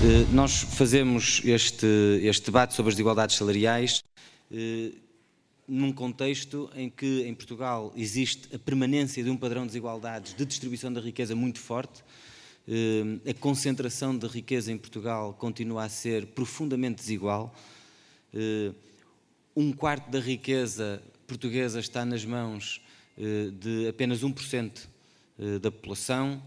Eh, nós fazemos este, este debate sobre as desigualdades salariais eh, num contexto em que em Portugal existe a permanência de um padrão de desigualdades de distribuição da riqueza muito forte. Eh, a concentração de riqueza em Portugal continua a ser profundamente desigual. Um quarto da riqueza portuguesa está nas mãos de apenas 1% da população.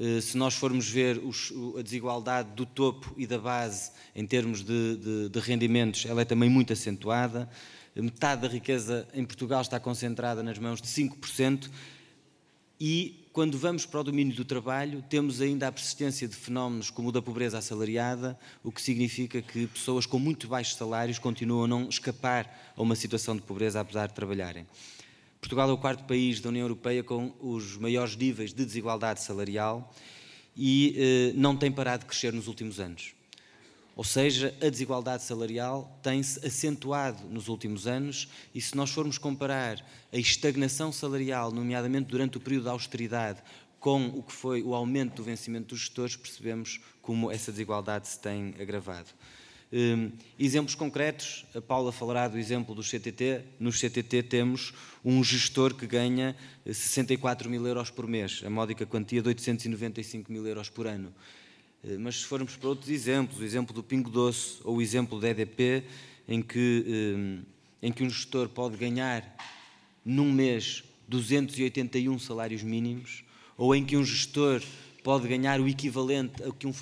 Eh, se nós formos ver os, a desigualdade do topo e da base em termos de, de, de, rendimentos, ela é também muito acentuada. Metade da riqueza em Portugal está concentrada nas mãos de 5%. E quando vamos para o domínio do trabalho, temos ainda a persistência de fenómenos como o da pobreza assalariada, o que significa que pessoas com muito baixos salários continuam a não escapar a uma situação de pobreza apesar de trabalharem. Portugal é o quarto país da União Europeia com os maiores níveis de desigualdade salarial e eh, não tem parado de crescer nos últimos anos. Ou seja, a desigualdade salarial tem-se acentuado nos últimos anos e se nós formos comparar a estagnação salarial, nomeadamente durante o período da austeridade, com o que foi o aumento do vencimento dos gestores, percebemos como essa desigualdade se tem agravado. Um, exemplos concretos, a Paula falará do exemplo do CTT. No CTT temos um gestor que ganha 64 mil euros por mês, a módica quantia de 895 mil euros por ano. Uh, mas se formos para outros exemplos, o exemplo do Pingo Doce ou o exemplo da EDP, em que, um, em que um gestor pode ganhar num mês 281 salários mínimos, ou em que um gestor pode ganhar o equivalente ao que, um,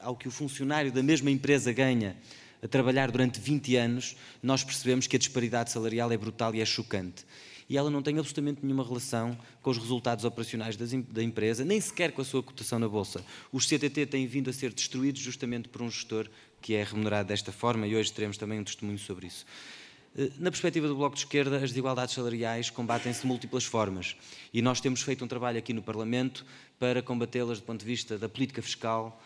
ao que o funcionário da mesma empresa ganha a trabalhar durante 20 anos, nós percebemos que a disparidade salarial é brutal e é chocante. E ela não tem absolutamente nenhuma relação com os resultados operacionais da empresa, nem sequer com a sua cotação na Bolsa. Os CTT têm vindo a ser destruídos justamente por um gestor que é remunerado desta forma e hoje teremos também um testemunho sobre isso. Eh, na perspectiva do Bloco de Esquerda, as desigualdades salariais combatem-se de múltiplas formas e nós temos feito um trabalho aqui no Parlamento para combatê-las do ponto de vista da política fiscal,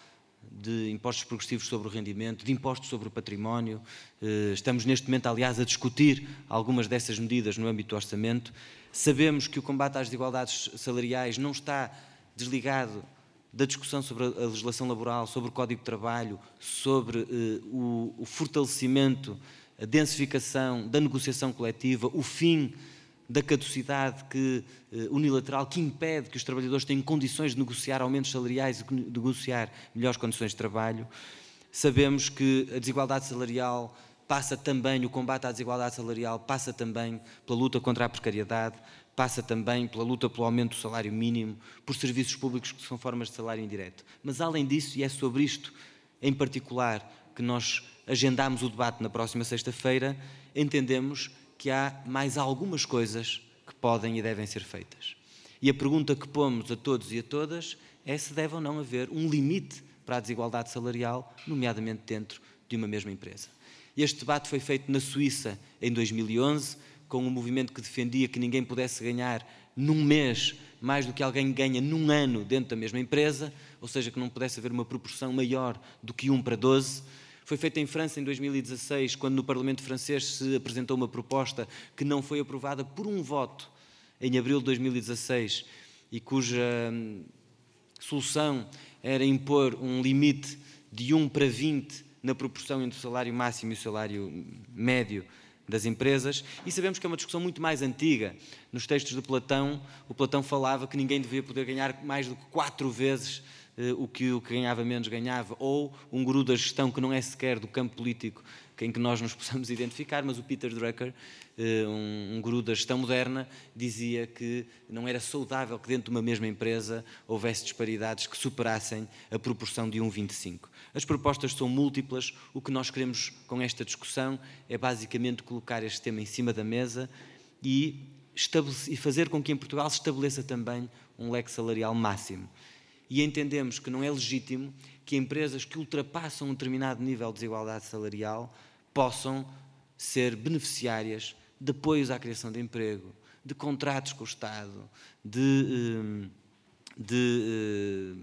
de impostos progressivos sobre o rendimento, de impostos sobre o património. Eh, estamos neste momento, aliás, a discutir algumas dessas medidas no âmbito do orçamento. Sabemos que o combate às desigualdades salariais não está desligado da discussão sobre a legislação laboral, sobre o Código de Trabalho, sobre o, o fortalecimento a densificação da negociação coletiva, o fim da caducidade que, eh, unilateral que impede que os trabalhadores tenham condições de negociar aumentos salariais e negociar melhores condições de trabalho. Sabemos que a desigualdade salarial passa também, o combate à desigualdade salarial passa também pela luta contra a precariedade, passa também pela luta pelo aumento do salário mínimo, por serviços públicos que são formas de salário indireto. Mas além disso, e é sobre isto em particular que nós agendámos o debate na próxima sexta-feira, entendemos que há mais algumas coisas que podem e devem ser feitas. E a pergunta que pomos a todos e a todas é se deve ou não haver um limite para a desigualdade salarial, nomeadamente dentro de uma mesma empresa. Este debate foi feito na Suíça em 2011, com um movimento que defendia que ninguém pudesse ganhar num mês mais do que alguém ganha num ano dentro da mesma empresa, ou seja, que não pudesse haver uma proporção maior do que 1 para 12. Foi feita em França em 2016, quando no Parlamento francês se apresentou uma proposta que não foi aprovada por um voto em abril de 2016 e cuja hum, solução era impor um limite de 1 para 20 na proporção entre o salário máximo e o salário médio das empresas, e sabemos que é uma discussão muito mais antiga. Nos textos de Platão, o Platão falava que ninguém devia poder ganhar mais do que quatro vezes o que o que ganhava menos ganhava, ou um guru da gestão que não é sequer do campo político em que nós nos possamos identificar, mas o Peter Drucker, eh, um, guru da gestão moderna, dizia que não era saudável que dentro de uma mesma empresa houvesse disparidades que superassem a proporção de 1,25. As propostas são múltiplas, o que nós queremos com esta discussão é basicamente colocar este tema em cima da mesa e, e fazer com que em Portugal se estabeleça também um leque salarial máximo e entendemos que não é legítimo que empresas que ultrapassam um determinado nível de desigualdade salarial possam ser beneficiárias de apoios à criação de emprego, de contratos com o Estado, de, hum, de, hum,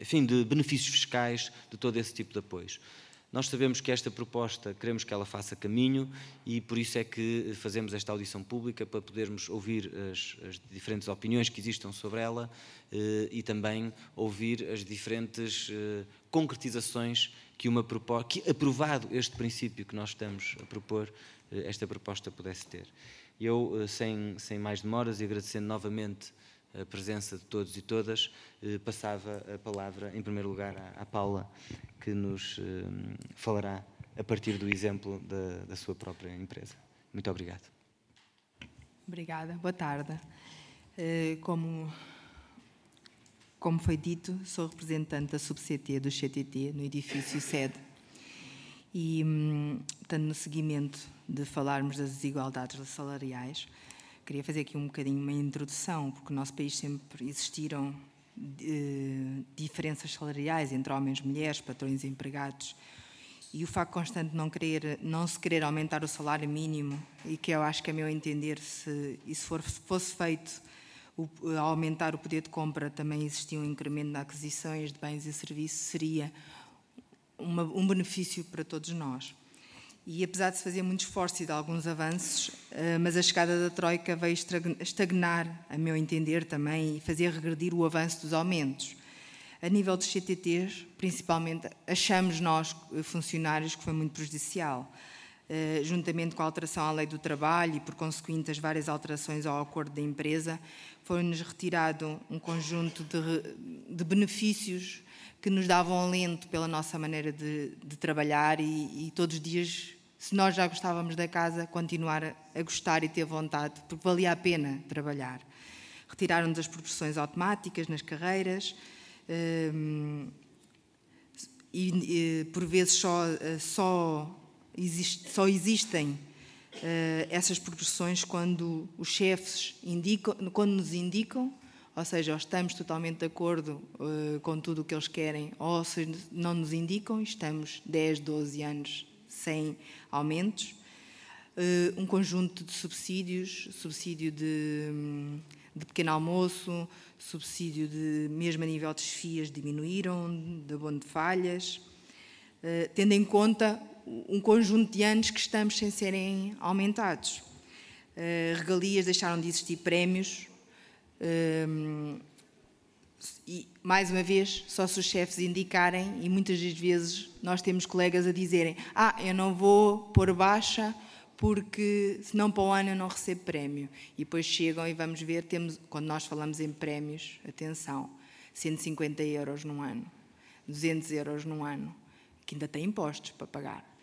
enfim, de benefícios fiscais, de todo esse tipo de apoios. Nós sabemos que esta proposta, queremos que ela faça caminho e por isso é que fazemos esta audição pública para podermos ouvir as, as diferentes opiniões que existam sobre ela eh, e também ouvir as diferentes eh, concretizações que uma proposta, que aprovado este princípio que nós estamos a propor, eh, esta proposta pudesse ter. Eu, sem, sem mais demoras e agradecendo novamente a presença de todos e todas, eh, passava a palavra, em primeiro lugar, à, Paula, que nos eh, falará a partir do exemplo da, da sua própria empresa. Muito obrigado. Obrigada. Boa tarde. Eh, como, como foi dito, sou representante da subCT do CTT no edifício sede. E, hum, portanto, no seguimento de falarmos das desigualdades salariais, Queria fazer aqui um bocadinho uma introdução, porque no nosso país sempre existiram eh, diferenças salariais entre homens e mulheres, patrões e empregados. E o facto constante de não, querer, não se querer aumentar o salário mínimo, e que eu acho que, a meu entender, se isso for, fosse feito o, aumentar o poder de compra, também existia um incremento de aquisições de bens e serviços, seria uma, um benefício para todos nós. E apesar de se fazer muito esforço e de alguns avanços, eh, mas a chegada da Troika veio estagnar, a meu entender também, e fazer regredir o avanço dos aumentos. A nível dos CTTs, principalmente, achamos nós, eh, funcionários, que foi muito prejudicial. Uh, juntamente com a alteração à lei do trabalho e, por consequente, as várias alterações ao acordo da empresa, foi-nos retirado um conjunto de, de, benefícios que nos davam alento pela nossa maneira de, de trabalhar e, e, todos os dias se nós já gostávamos da casa, continuar a gostar e ter vontade, porque valia a pena trabalhar. Retiraram-nos as progressões automáticas nas carreiras hum, e, por vezes, só, só, existe, só existem eh, essas progressões quando os chefes indicam, quando nos indicam, ou seja, ou estamos totalmente de acordo uh, com tudo o que eles querem, ou se não nos indicam, estamos 10, 12 anos sem aumentos, eh, um conjunto de subsídios, subsídio de, de pequeno almoço, subsídio de, mesmo a nível de desfias diminuíram, de abono de falhas, eh, tendo em conta um conjunto de anos que estamos sem serem aumentados. Eh, regalias deixaram de existir prémios, e, mais uma vez, só se os chefes indicarem, e muitas das vezes nós temos colegas a dizerem: Ah, eu não vou pôr baixa porque senão para o ano eu não recebo prémio. E depois chegam e vamos ver, temos, quando nós falamos em prémios, atenção, 150 euros num ano, 200 euros num ano, que ainda tem impostos para pagar.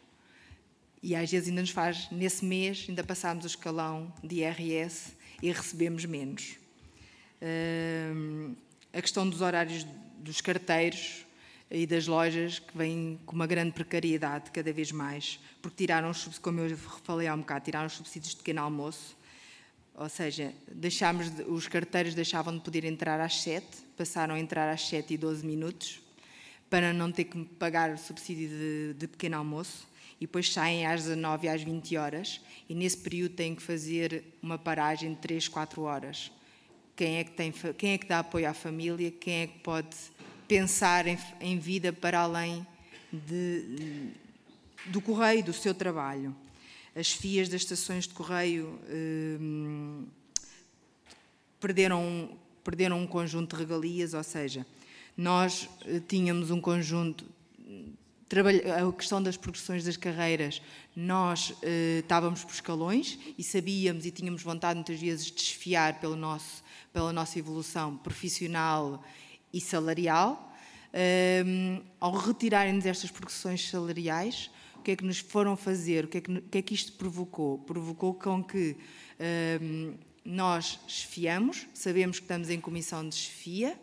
E às vezes ainda nos faz, nesse mês, ainda passamos o escalão de IRS e recebemos menos. Hum, a questão dos horários dos carteiros e das lojas, que vem com uma grande precariedade cada vez mais, porque tiraram, como eu falei há um bocado, tiraram os subsídios de pequeno almoço, ou seja, deixámos de, os carteiros deixavam de poder entrar às 7, passaram a entrar às 7 e 12 minutos, para não ter que pagar o subsídio de, de pequeno almoço, e depois saem às 19 e às 20 horas, e nesse período têm que fazer uma paragem de 3, 4 horas quem é que, tem, quem é que dá apoio à família, quem é que pode pensar em, em vida para além de, do correio, do seu trabalho. As FIAs das estações de correio hum, perderam, perderam um conjunto de regalias, ou seja, nós eh, tínhamos um conjunto a questão das progressões das carreiras, nós eh, estávamos por escalões e sabíamos e tínhamos vontade muitas vezes de desfiar pelo nosso, pela nossa evolução profissional e salarial. Um, ao retirarem-nos estas progressões salariais, o que é que nos foram fazer? O que é que, que, é que isto provocou? Provocou com que um, nós esfiamos, sabemos que estamos em comissão de esfia,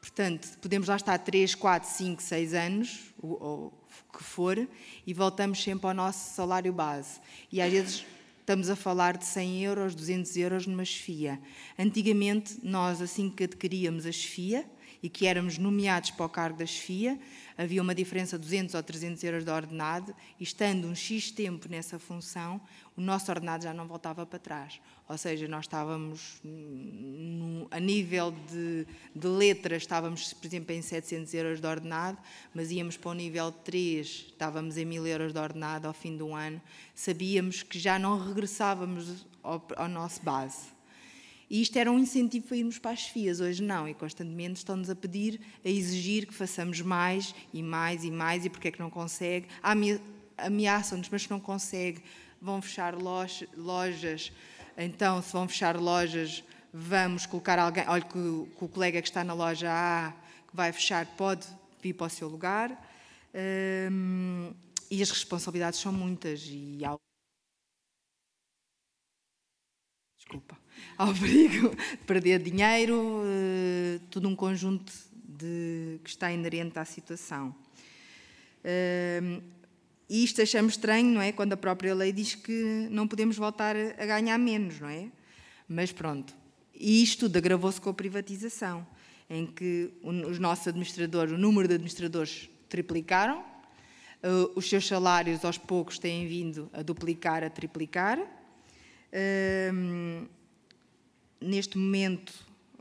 portanto, podemos lá estar 3, 4, 5, 6 anos, ou, ou que for, e voltamos sempre ao nosso salário base. E às vezes estamos a falar de 100 euros, 200 euros numa chefia. Antigamente, nós, assim que adquiríamos a chefia, e que éramos nomeados para o cargo da chefia, havia uma diferença de 200 ou 300 euros de ordenado, e estando um X tempo nessa função, o nosso ordenado já não voltava para trás. Ou seja, nós estávamos, no, a nível de, de, letras, estávamos, por exemplo, em 700 euros de ordenado, mas íamos para o nível 3, estávamos em 1000 euros de ordenado ao fim do ano, sabíamos que já não regressávamos ao, ao nosso base. E isto era um incentivo para irmos para as FIAs, hoje não, e constantemente estão-nos a pedir, a exigir que façamos mais e mais e mais, e porque é que não consegue? Ameaçam-nos, mas não consegue, vão fechar lojas, então se vão fechar lojas, vamos colocar alguém, olha que o, que o colega que está na loja A, que vai fechar, pode vir para o seu lugar. Hum, e as responsabilidades são muitas e há... Desculpa ao perigo de perder dinheiro, uh, tudo um conjunto de, que está inerente à situação. Uh, e isto achamos estranho, não é? Quando a própria lei diz que não podemos voltar a ganhar menos, não é? Mas pronto. E isto tudo agravou-se com a privatização, em que os nossos administradores, o número de administradores triplicaram, uh, os seus salários aos poucos têm vindo a duplicar, a triplicar. Neste momento,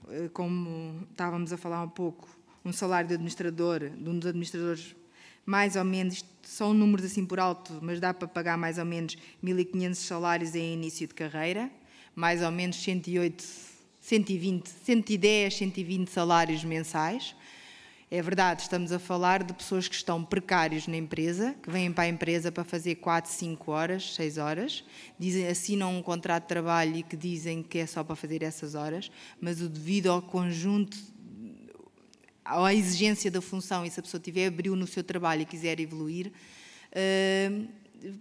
eh, como estávamos a falar um pouco, um salário de administrador, de um dos administradores, mais ou menos, são números assim por alto, mas dá para pagar mais ou menos 1.500 salários em início de carreira, mais ou menos 108, 120, 110, 120 salários mensais. É verdade, estamos a falar de pessoas que estão precários na empresa, que vêm para a empresa para fazer 4, 5 horas, 6 horas, dizem, assinam um contrato de trabalho e que dizem que é só para fazer essas horas, mas o devido ao conjunto, à exigência da função, e se a pessoa tiver abriu no seu trabalho e quiser evoluir, uh,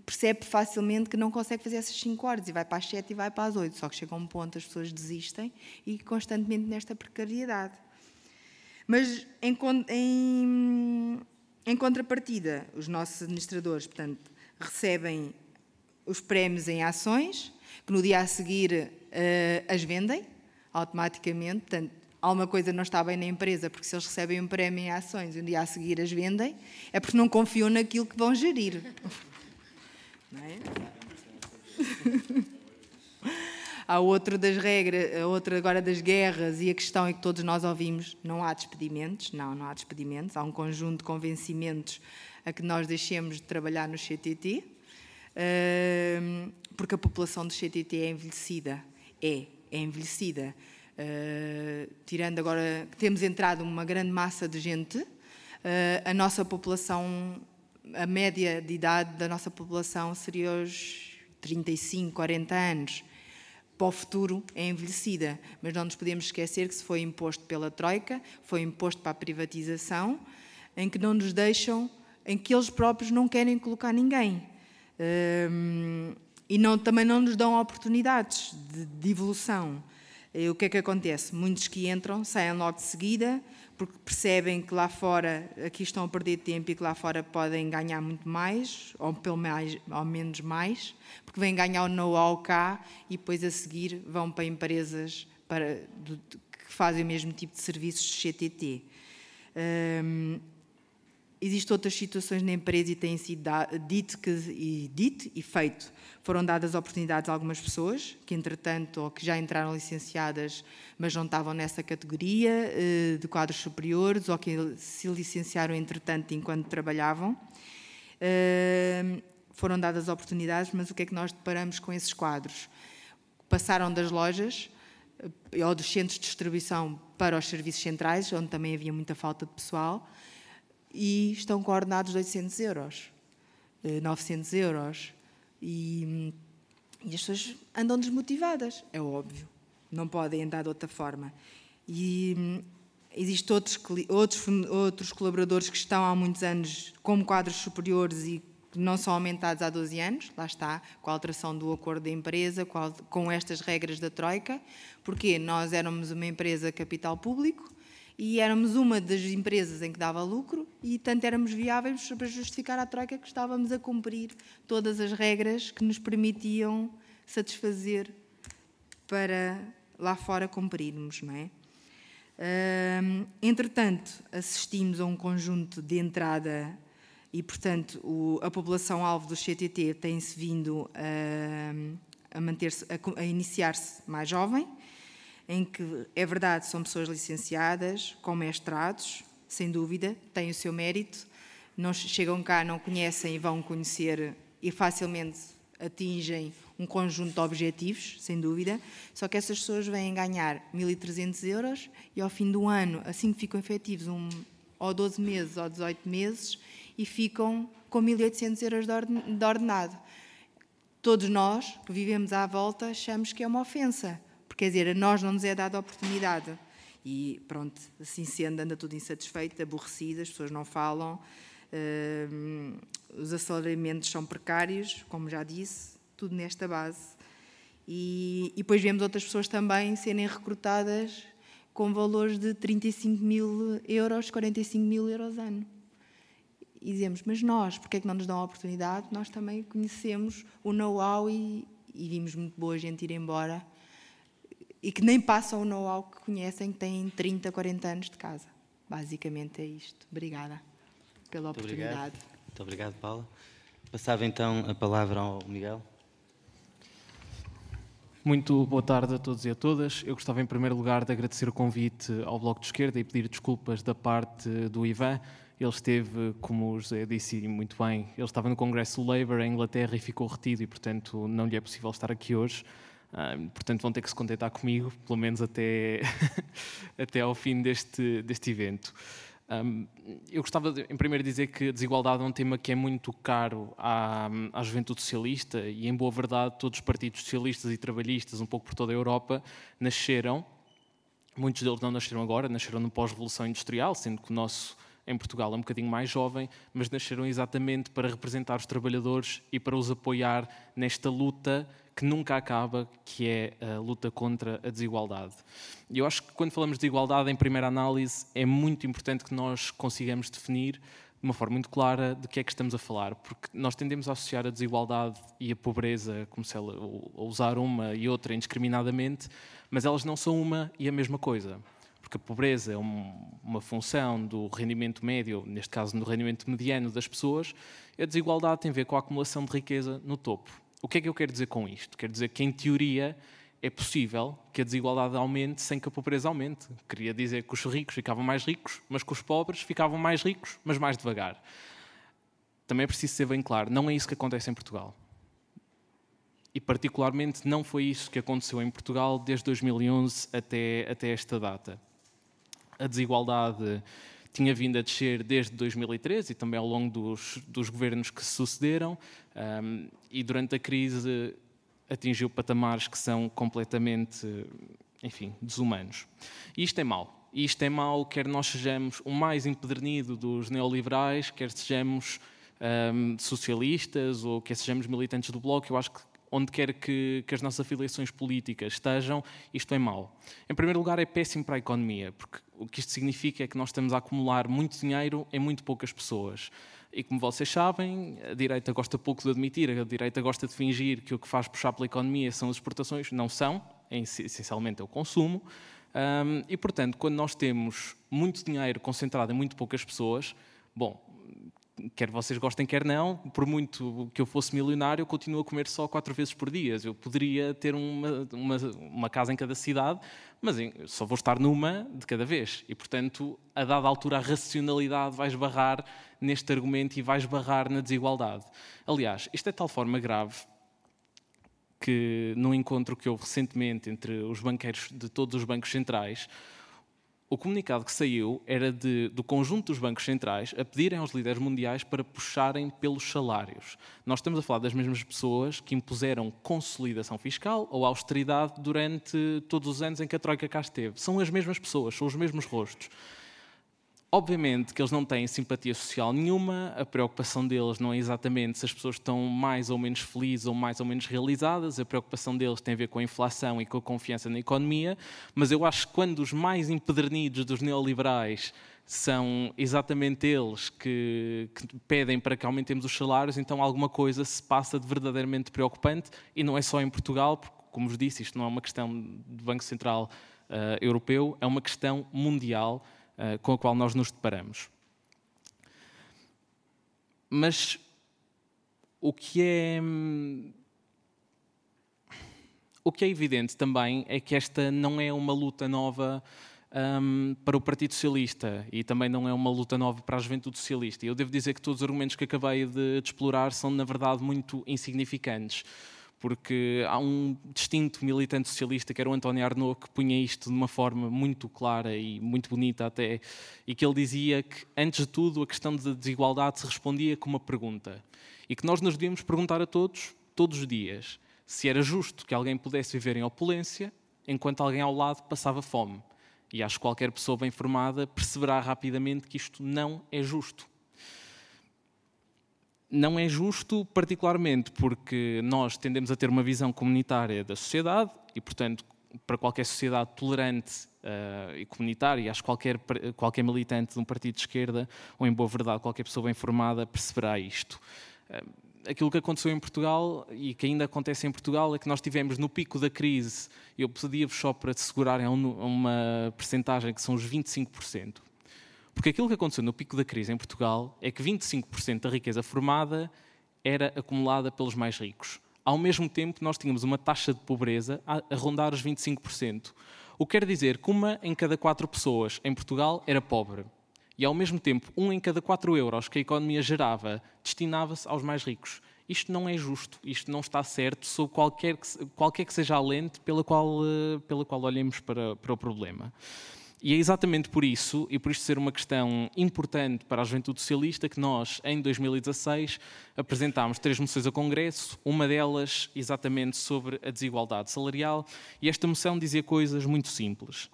percebe facilmente que não consegue fazer essas 5 horas e vai para as 7 e vai para as 8, só que chega um ponto as pessoas desistem e constantemente nesta precariedade. Mas em, em, em contrapartida, os nossos administradores, portanto, recebem os prémios em ações, que no dia a seguir uh, as vendem automaticamente. Portanto, alguma coisa não está bem na empresa, porque se eles recebem um prémio em ações e no dia a seguir as vendem, é porque não confiam naquilo que vão gerir. Não é? Há outra das regras, a outra agora das guerras e a questão é que todos nós ouvimos, não há despedimentos, não, não há despedimentos, há um conjunto de convencimentos a que nós deixemos de trabalhar no CTT, porque a população do CTT é envelhecida, é, é envelhecida. Uh, tirando agora que temos entrado uma grande massa de gente, uh, a nossa população, a média de idade da nossa população seria os 35, 40 anos para o futuro é envelhecida. Mas não nos podemos esquecer que se foi imposto pela Troika, foi imposto para a privatização, em que não nos deixam, em que eles próprios não querem colocar ninguém. Um, e não, também não nos dão oportunidades de, de evolução. E o que é que acontece? Muitos que entram saem logo de seguida, porque percebem que lá fora, aqui estão a perder tempo e que lá fora podem ganhar muito mais, ou pelo mais, ou menos mais, porque vêm ganhar o know-how cá e depois a seguir vão para empresas para, que fazem o mesmo tipo de serviços de CTT. Um, Existem outras situações na empresa e tem sido dito, que, e, dito e feito. Foram dadas oportunidades a algumas pessoas que, entretanto, ou que já entraram licenciadas, mas não estavam nessa categoria eh, de quadros superiores, ou que se licenciaram, entretanto, enquanto trabalhavam. Eh, foram dadas oportunidades, mas o que é que nós deparamos com esses quadros? Passaram das lojas eh, ou dos centros de distribuição para os serviços centrais, onde também havia muita falta de pessoal e estão coordenados de 800 euros, 900 eh, euros. E, e as pessoas andam desmotivadas, é óbvio. Não podem andar de outra forma. E hum, existem outros, outros, outros colaboradores que estão há muitos anos como quadros superiores e não são aumentados há 12 anos, lá está, com a alteração do acordo da empresa, com, com estas regras da Troika, porque nós éramos uma empresa capital público, e éramos uma das empresas em que dava lucro e, tanto, éramos viáveis para justificar à Troika que estávamos a cumprir todas as regras que nos permitiam satisfazer para lá fora cumprirmos, não é? entretanto, assistimos a um conjunto de entrada e, portanto, o, a população-alvo do CTT tem-se vindo a manter-se, a, a iniciar-se mais jovem, em que, é verdade, são pessoas licenciadas, com mestrados, sem dúvida, têm o seu mérito, não chegam cá, não conhecem e vão conhecer e facilmente atingem um conjunto de objetivos, sem dúvida, só que essas pessoas vêm ganhar 1.300 euros e ao fim do ano, assim que ficam efetivos, um, ou 12 meses ou 18 meses, e ficam com 1.800 euros de ordenado. Todos nós que vivemos à volta achamos que é uma ofensa, quer dizer, a nós não nos é dada a oportunidade. E pronto, assim sendo, anda tudo insatisfeito, aborrecido, as pessoas não falam, uh, os assalariamentos são precários, como já disse, tudo nesta base. E, e depois vemos outras pessoas também serem recrutadas com valores de 35 mil euros, 45 mil euros ano e dizemos, mas nós, porque é que não nos dão a oportunidade? Nós também conhecemos o know-how e, e, vimos muito boa gente ir embora e que nem passam o know-how que conhecem, que têm 30, 40 anos de casa. Basicamente é isto. Obrigada pela muito oportunidade. Obrigado. Muito obrigado, Paula. Passava então a palavra ao Miguel. Muito boa tarde a todos e a todas. Eu gostava, em primeiro lugar, de agradecer o convite ao Bloco de Esquerda e pedir desculpas da parte do Ivan ele esteve, como o José disse muito bem, ele estava no Congresso do Labour em Inglaterra e ficou retido e, portanto, não lhe é possível estar aqui hoje. Portanto, vão ter que se contentar comigo, pelo menos até, até ao fim deste, deste evento. Um, eu gostava, de, em primeiro, dizer que a desigualdade é um tema que é muito caro à, à juventude socialista e, em boa verdade, todos os partidos socialistas e trabalhistas, um pouco por toda a Europa, nasceram. Muitos deles não nasceram agora, nasceram no pós-revolução industrial, sendo que o nosso em Portugal é um bocadinho mais jovem, mas nasceram exatamente para representar os trabalhadores e para os apoiar nesta luta que nunca acaba, que é a luta contra a desigualdade. E eu acho que quando falamos de igualdade, em primeira análise, é muito importante que nós consigamos definir de uma forma muito clara de que é que estamos a falar, porque nós tendemos a associar a desigualdade e a pobreza, como se ela, a usar uma e outra indiscriminadamente, mas elas não são uma e a mesma coisa porque a pobreza é um, uma função do rendimento médio, neste caso no rendimento mediano das pessoas, a desigualdade tem a ver com a acumulação de riqueza no topo. O que é que eu quero dizer com isto? Quero dizer que, em teoria, é possível que a desigualdade aumente sem que a pobreza aumente. Queria dizer que os ricos ficavam mais ricos, mas que os pobres ficavam mais ricos, mas mais devagar. Também é preciso ser bem claro, não é isso que acontece em Portugal. E, particularmente, não foi isso que aconteceu em Portugal desde 2011 até, até esta data a desigualdade tinha vindo a descer desde 2013 e também ao longo dos, dos governos que se sucederam, um, e durante a crise atingiu patamares que são completamente, enfim, desumanos. E isto é mau. Isto é mau, quer nós sejamos o mais empedernido dos neoliberais, quer sejamos um, socialistas ou quer sejamos militantes do Bloco, eu acho que onde quer que, que, as nossas afiliações políticas estejam, isto é mau. Em primeiro lugar, é péssimo para a economia, porque o que isto significa é que nós estamos a acumular muito dinheiro em muito poucas pessoas. E como vocês sabem, a direita gosta pouco de admitir, a direita gosta de fingir que o que faz puxar pela economia são as exportações. Não são, é essencialmente é o consumo. Um, e, portanto, quando nós temos muito dinheiro concentrado em muito poucas pessoas, bom, quer vocês gostem, quer não, por muito que eu fosse milionário, eu continuo a comer só quatro vezes por dia. Eu poderia ter uma, uma, uma casa em cada cidade, mas só vou estar numa de cada vez. E, portanto, a dada altura, a racionalidade vai esbarrar neste argumento e vai esbarrar na desigualdade. Aliás, isto é de tal forma grave que, num encontro que houve recentemente entre os banqueiros de todos os bancos centrais, o comunicado que saiu era de, do conjunto dos bancos centrais a pedirem aos líderes mundiais para puxarem pelos salários. Nós estamos a falar das mesmas pessoas que impuseram consolidação fiscal ou austeridade durante todos os anos em que a Troika cá esteve. São as mesmas pessoas, são os mesmos rostos. Obviamente que eles não têm simpatia social nenhuma, a preocupação deles não é exatamente se as pessoas estão mais ou menos felizes ou mais ou menos realizadas, a preocupação deles tem a ver com a inflação e com a confiança na economia, mas eu acho que quando os mais empedernidos dos neoliberais são exatamente eles que, que, pedem para que aumentemos os salários, então alguma coisa se passa de verdadeiramente preocupante e não é só em Portugal, porque, como vos disse, isto não é uma questão do Banco Central europeu, é uma questão mundial com a qual nós nos deparamos. Mas o que é. O que é evidente também é que esta não é uma luta nova um, para o Partido Socialista e também não é uma luta nova para a juventude socialista. Eu devo dizer que todos os argumentos que acabei de, de explorar são, na verdade, muito insignificantes porque há um distinto militante socialista, que era o António Arnaud, que punha isto de uma forma muito clara e muito bonita até, e que ele dizia que, antes de tudo, a questão da desigualdade se respondia com uma pergunta, e que nós nos devíamos perguntar a todos, todos os dias, se era justo que alguém pudesse viver em opulência, enquanto alguém ao lado passava fome. E acho que qualquer pessoa bem formada perceberá rapidamente que isto não é justo não é justo, particularmente porque nós tendemos a ter uma visão comunitária da sociedade e, portanto, para qualquer sociedade tolerante uh, e comunitária, acho que qualquer, qualquer militante de um partido de esquerda, ou em boa verdade, qualquer pessoa bem formada, perceberá isto. Uh, aquilo que aconteceu em Portugal e que ainda acontece em Portugal é que nós tivemos no pico da crise, eu pedia-vos só para segurarem uma percentagem que são os 25%. Porque aquilo que aconteceu no pico da crise em Portugal é que 25% da riqueza formada era acumulada pelos mais ricos. Ao mesmo tempo, nós tínhamos uma taxa de pobreza a, rondar os 25%. O que quer dizer que uma em cada quatro pessoas em Portugal era pobre. E, ao mesmo tempo, um em cada quatro euros que a economia gerava destinava-se aos mais ricos. Isto não é justo, isto não está certo, sob qualquer que, qualquer que seja a lente pela qual, eh, pela qual olhemos para, para o problema. E é exatamente por isso, e por isto ser uma questão importante para a juventude socialista, que nós, em 2016, apresentámos três moções ao Congresso, uma delas exatamente sobre a desigualdade salarial, e esta moção dizia coisas muito simples.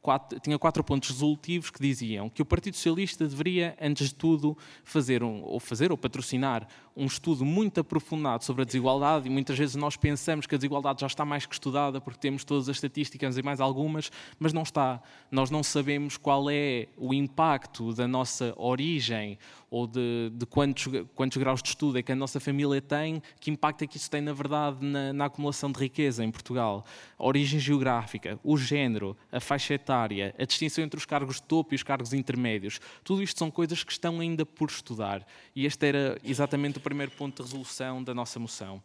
Quatro, tinha quatro pontos resolutivos que diziam que o Partido Socialista deveria, antes de tudo, fazer um, ou fazer ou patrocinar um estudo muito aprofundado sobre a desigualdade e muitas vezes nós pensamos que a desigualdade já está mais que estudada porque temos todas as estatísticas e mais algumas, mas não está. Nós não sabemos qual é o impacto da nossa origem ou de, de quantos, quantos graus de estudo é que a nossa família tem, que impacto é que isso tem, na verdade, na, na acumulação de riqueza em Portugal. A origem geográfica, o género, a faixa etária, a distinção entre os cargos de topo e os cargos intermédios, tudo isto são coisas que estão ainda por estudar. E este era exatamente o primeiro ponto de resolução da nossa moção.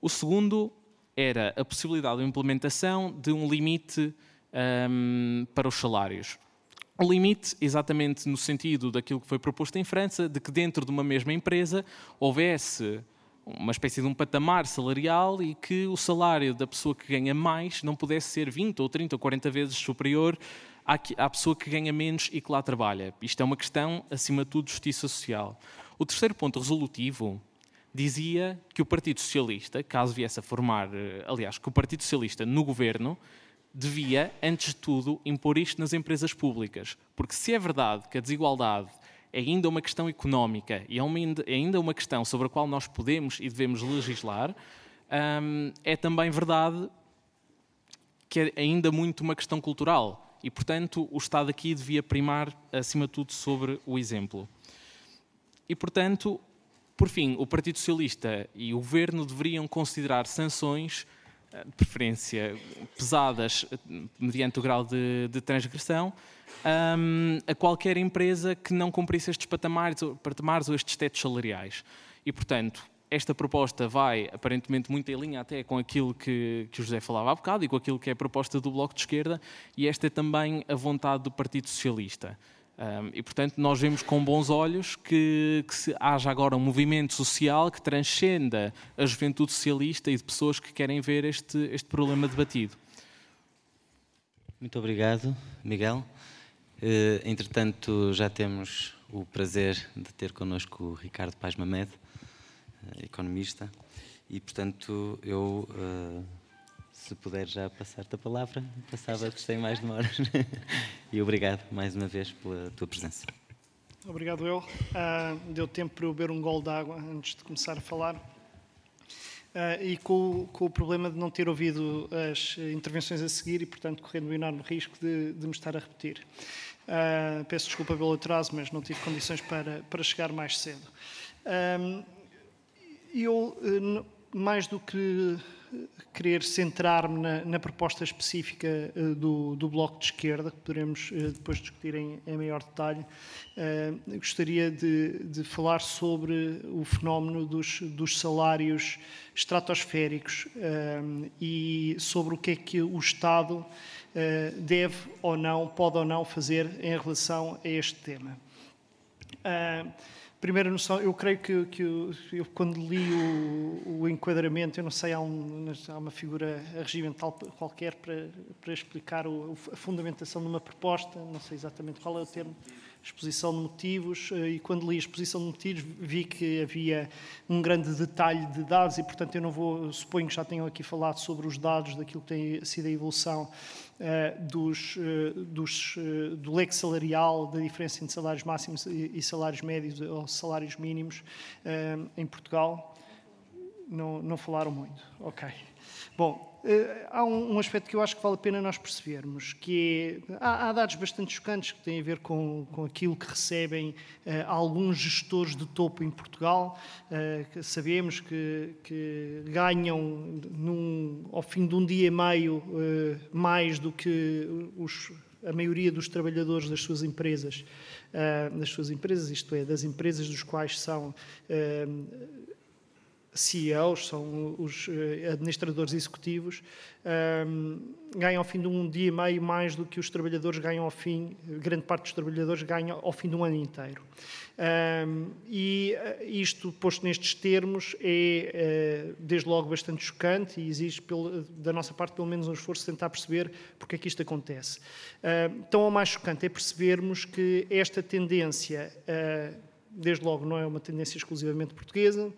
O segundo era a possibilidade de implementação de um limite um, para os salários. O limite, exatamente no sentido daquilo que foi proposto em França, de que dentro de uma mesma empresa houvesse uma espécie de um patamar salarial e que o salário da pessoa que ganha mais não pudesse ser 20 ou 30 ou 40 vezes superior à pessoa que ganha menos e que lá trabalha. Isto é uma questão, acima de tudo, de justiça social. O terceiro ponto resolutivo dizia que o Partido Socialista, caso viesse a formar, eh, aliás, que o Partido Socialista no governo devia, antes de tudo, impor isto nas empresas públicas. Porque se é verdade que a desigualdade é ainda uma questão económica e é, é ainda uma questão sobre a qual nós podemos e devemos legislar, hum, é também verdade que é ainda muito uma questão cultural. E, portanto, o Estado aqui devia primar, acima de tudo, sobre o exemplo. E, portanto, por fim, o Partido Socialista e o Governo deveriam considerar sanções de preferência pesadas mediante o grau de, de transgressão, um, a qualquer empresa que não cumprisse estes patamares, patamares ou estes tetos salariais. E, portanto, esta proposta vai aparentemente muito em linha até com aquilo que, que o José falava há bocado e com aquilo que é a proposta do Bloco de Esquerda, e esta é também a vontade do Partido Socialista. Um, e, portanto, nós vemos com bons olhos que, que se, haja agora um movimento social que transcenda a juventude socialista e de pessoas que querem ver este, este problema debatido. Muito obrigado, Miguel. Uh, entretanto, já temos o prazer de ter connosco o Ricardo Paz Mamed, uh, economista, e, portanto, eu. Uh, se puder já passar-te a palavra, passava que sem mais demoras. e obrigado mais uma vez pela tua presença. Obrigado eu. Uh, deu tempo para eu beber um gol de água antes de começar a falar. Uh, e com, com, o problema de não ter ouvido as intervenções a seguir e, portanto, correndo um enorme risco de, de me estar a repetir. Uh, peço desculpa pelo atraso, mas não tive condições para, para chegar mais cedo. eu mais do que querer centrar-me na, na, proposta específica uh, do, do, Bloco de Esquerda, que poderemos uh, depois discutir em, em maior detalhe, uh, gostaria de, de, falar sobre o fenómeno dos, dos salários estratosféricos e sobre o que é que o Estado deve ou não, pode ou não fazer em relação a este tema primeira noção, eu creio que, que eu, quando li o, o, enquadramento, eu não sei, há, um, há, uma figura regimental qualquer para, para explicar o, a fundamentação de uma proposta, não sei exatamente qual é o termo, exposição de motivos, eh, e quando li a exposição de motivos vi que havia um grande detalhe de dados, e portanto eu não vou, suponho que já tenham aqui falado sobre os dados daquilo que tem sido a evolução uh, dos, uh, dos, do leque salarial, da diferença entre salários máximos e, salários médios ou salários mínimos em Portugal. Não, não falaram muito. Ok. Bom, eh, há um, aspecto que eu acho que vale a pena nós percebermos, que é, há, há dados bastante chocantes que têm a ver com, com aquilo que recebem uh, alguns gestores de topo em Portugal. Uh, que sabemos que, que ganham num, ao fim de um dia e meio uh, mais do que os, a maioria dos trabalhadores das suas empresas, das suas empresas, isto é, das empresas dos quais são CEOs, são os eh, administradores executivos, um, ganham ao fim de um dia e meio mais do que os trabalhadores ganham ao fim, grande parte dos trabalhadores ganha ao fim de um ano inteiro. Um, e eh, isto, posto nestes termos, é uh, desde logo bastante chocante e exige, da nossa parte, pelo menos um esforço de tentar perceber porque é que isto acontece. Uh, tão ou mais chocante é percebermos que esta tendência, desde logo, não é uma tendência exclusivamente portuguesa.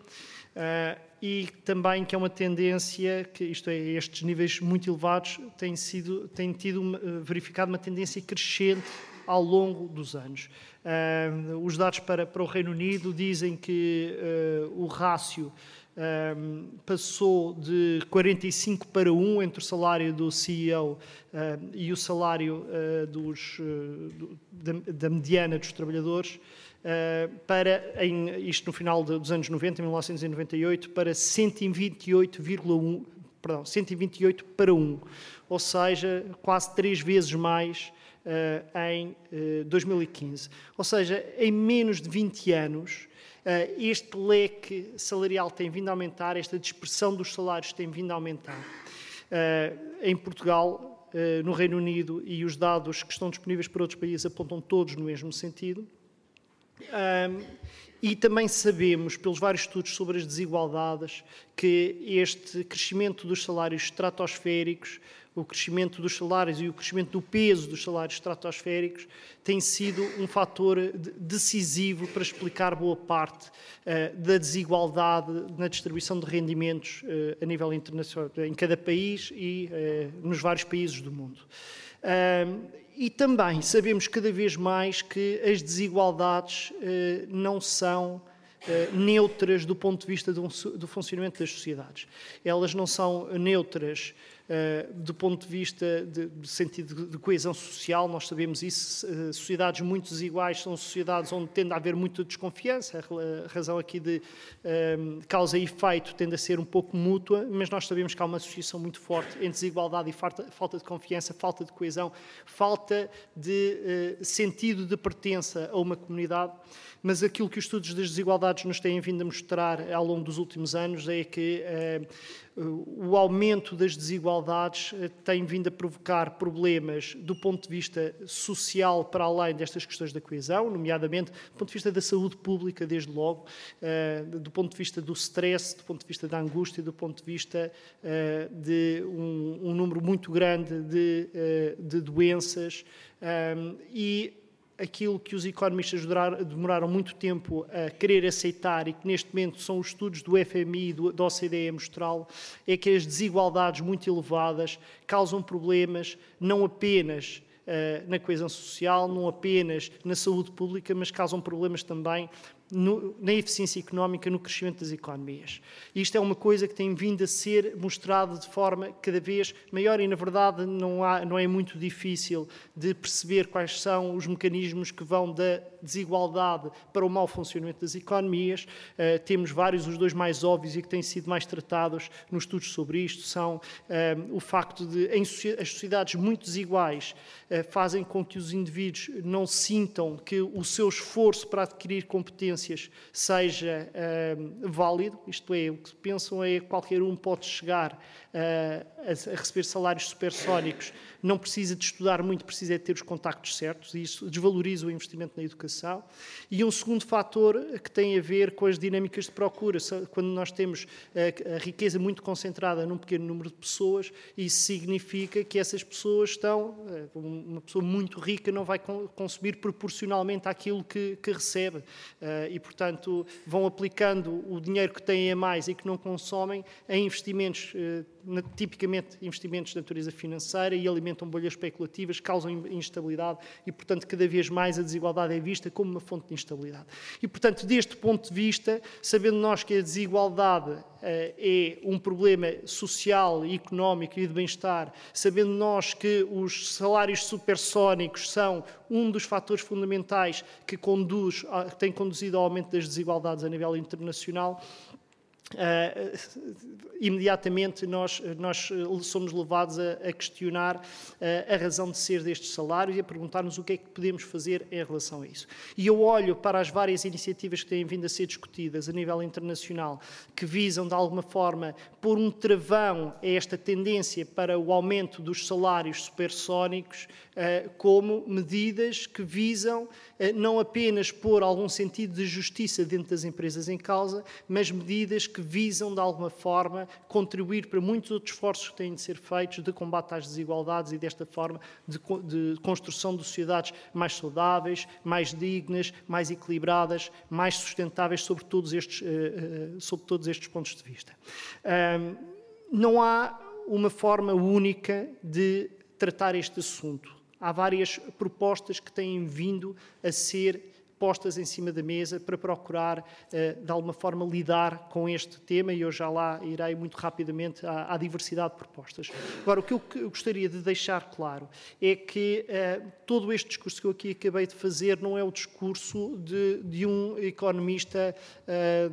Uh, e também que é uma tendência, que isto é, estes níveis muito elevados têm, sido, têm tido uh, verificado uma tendência crescente ao longo dos anos. Uh, os dados para, para o Reino Unido dizem que o rácio passou de 45 para 1 entre o salário do CEO e o salário dos, do, da, da mediana dos trabalhadores. Eh, para, em, isto no final dos anos 90, 1998, para 128,1, perdão, 128 para 1, ou seja, quase três vezes mais uh, em uh, eh, 2015. Ou seja, em menos de 20 anos, uh, este leque salarial tem vindo a aumentar, esta dispersão dos salários tem vindo a aumentar. em Portugal, no Reino Unido, e os dados que estão disponíveis para outros países apontam todos no mesmo sentido. Um, e também sabemos, pelos vários estudos sobre as desigualdades, que este crescimento dos salários estratosféricos, o crescimento dos salários e o crescimento do peso dos salários estratosféricos tem sido um fator decisivo para explicar boa parte uh, da desigualdade na distribuição de rendimentos uh, a nível internacional, em cada país e uh, nos vários países do mundo. E também sabemos cada vez mais que as desigualdades eh, não são eh, neutras do ponto de vista do, do funcionamento das sociedades. Elas não são neutras do ponto de vista de, de sentido de coesão social, nós sabemos isso, uh, sociedades muito desiguais são sociedades onde tende a haver muita desconfiança, a razão aqui de uh, causa e efeito tende a ser um pouco mútua, mas nós sabemos que há uma associação muito forte entre desigualdade e falta, falta de confiança, falta de coesão, falta de sentido de pertença a uma comunidade mas aquilo que os estudos das desigualdades nos têm vindo a mostrar ao longo dos últimos anos é que eh, o aumento das desigualdades eh, tem vindo a provocar problemas do ponto de vista social para além destas questões da coesão, nomeadamente do ponto de vista da saúde pública, desde logo, eh, do ponto de vista do stress, do ponto de vista da angústia, do ponto de vista de um, um número muito grande de, de doenças e aquilo que os economistas demoraram muito tempo a querer aceitar e que neste momento são os estudos do FMI e do, da OCDE a mostrar, é que as desigualdades muito elevadas causam problemas não apenas uh, na coesão social, não apenas na saúde pública, mas causam problemas também no, na eficiência económica, no crescimento das economias. Isto é uma coisa que tem vindo a ser mostrada de forma cada vez maior e, na verdade, não, há, não é muito difícil de perceber quais são os mecanismos que vão da desigualdade para o mau funcionamento das economias. Uh, temos vários, os dois mais óbvios e que têm sido mais tratados nos estudos sobre isto são uh, o facto de em, as sociedades muito desiguais uh, fazem com que os indivíduos não sintam que o seu esforço para adquirir competências competências seja uh, válido, isto é, o que pensam é que qualquer um pode chegar a, a, receber salários supersónicos, não precisa de estudar muito, precisa de ter os contactos certos, e isso desvaloriza o investimento na educação. E um segundo fator que tem a ver com as dinâmicas de procura, quando nós temos a, a riqueza muito concentrada num pequeno número de pessoas, isso significa que essas pessoas estão, eh, uma pessoa muito rica não vai consumir proporcionalmente àquilo que, que recebe. E, portanto, vão aplicando o dinheiro que têm a mais e que não consomem em investimentos, eh, tipicamente investimentos de natureza financeira e alimentam bolhas especulativas, causam instabilidade e, portanto, cada vez mais a desigualdade é vista como uma fonte de instabilidade. E, portanto, deste ponto de vista, sabendo nós que a desigualdade eh, é um problema social, económico e de bem-estar, sabendo nós que os salários supersónicos são um dos fatores fundamentais que conduz, que tem conduzido ao aumento das desigualdades a nível internacional, Uh, imediatamente nós, nós somos levados a, a questionar uh, a razão de ser destes salários e a perguntar-nos o que é que podemos fazer em relação a isso. E eu olho para as várias iniciativas que têm vindo a ser discutidas a nível internacional, que visam, de alguma forma, pôr um travão a esta tendência para o aumento dos salários supersónicos, uh, como medidas que visam não apenas pôr algum sentido de justiça dentro das empresas em causa, mas medidas que visam, de alguma forma, contribuir para muitos outros esforços que têm de ser feitos de combate às desigualdades e, desta forma, de, de construção de sociedades mais saudáveis, mais dignas, mais equilibradas, mais sustentáveis sobre todos estes, uh, uh, sobre todos estes pontos de vista. Não há uma forma única de tratar este assunto. Há várias propostas que têm vindo a ser postas em cima da mesa para procurar, eh, de alguma forma, lidar com este tema e eu já lá irei muito rapidamente à, diversidade de propostas. Agora, o que eu gostaria de deixar claro é que eh, todo este discurso que eu aqui acabei de fazer não é o discurso de, de um economista eh,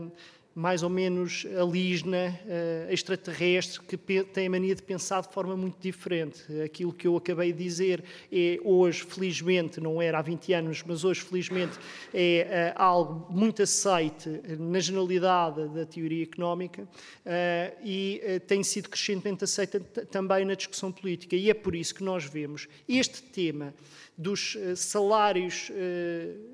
mais ou menos alígena, uh, extraterrestre, que tem a mania de pensar de forma muito diferente. Aquilo que eu acabei de dizer é hoje, felizmente, não era há 20 anos, mas hoje, felizmente, é uh, algo muito aceite na generalidade da teoria económica uh, e tem sido crescentemente aceita também na discussão política. E é por isso que nós vemos este tema dos salários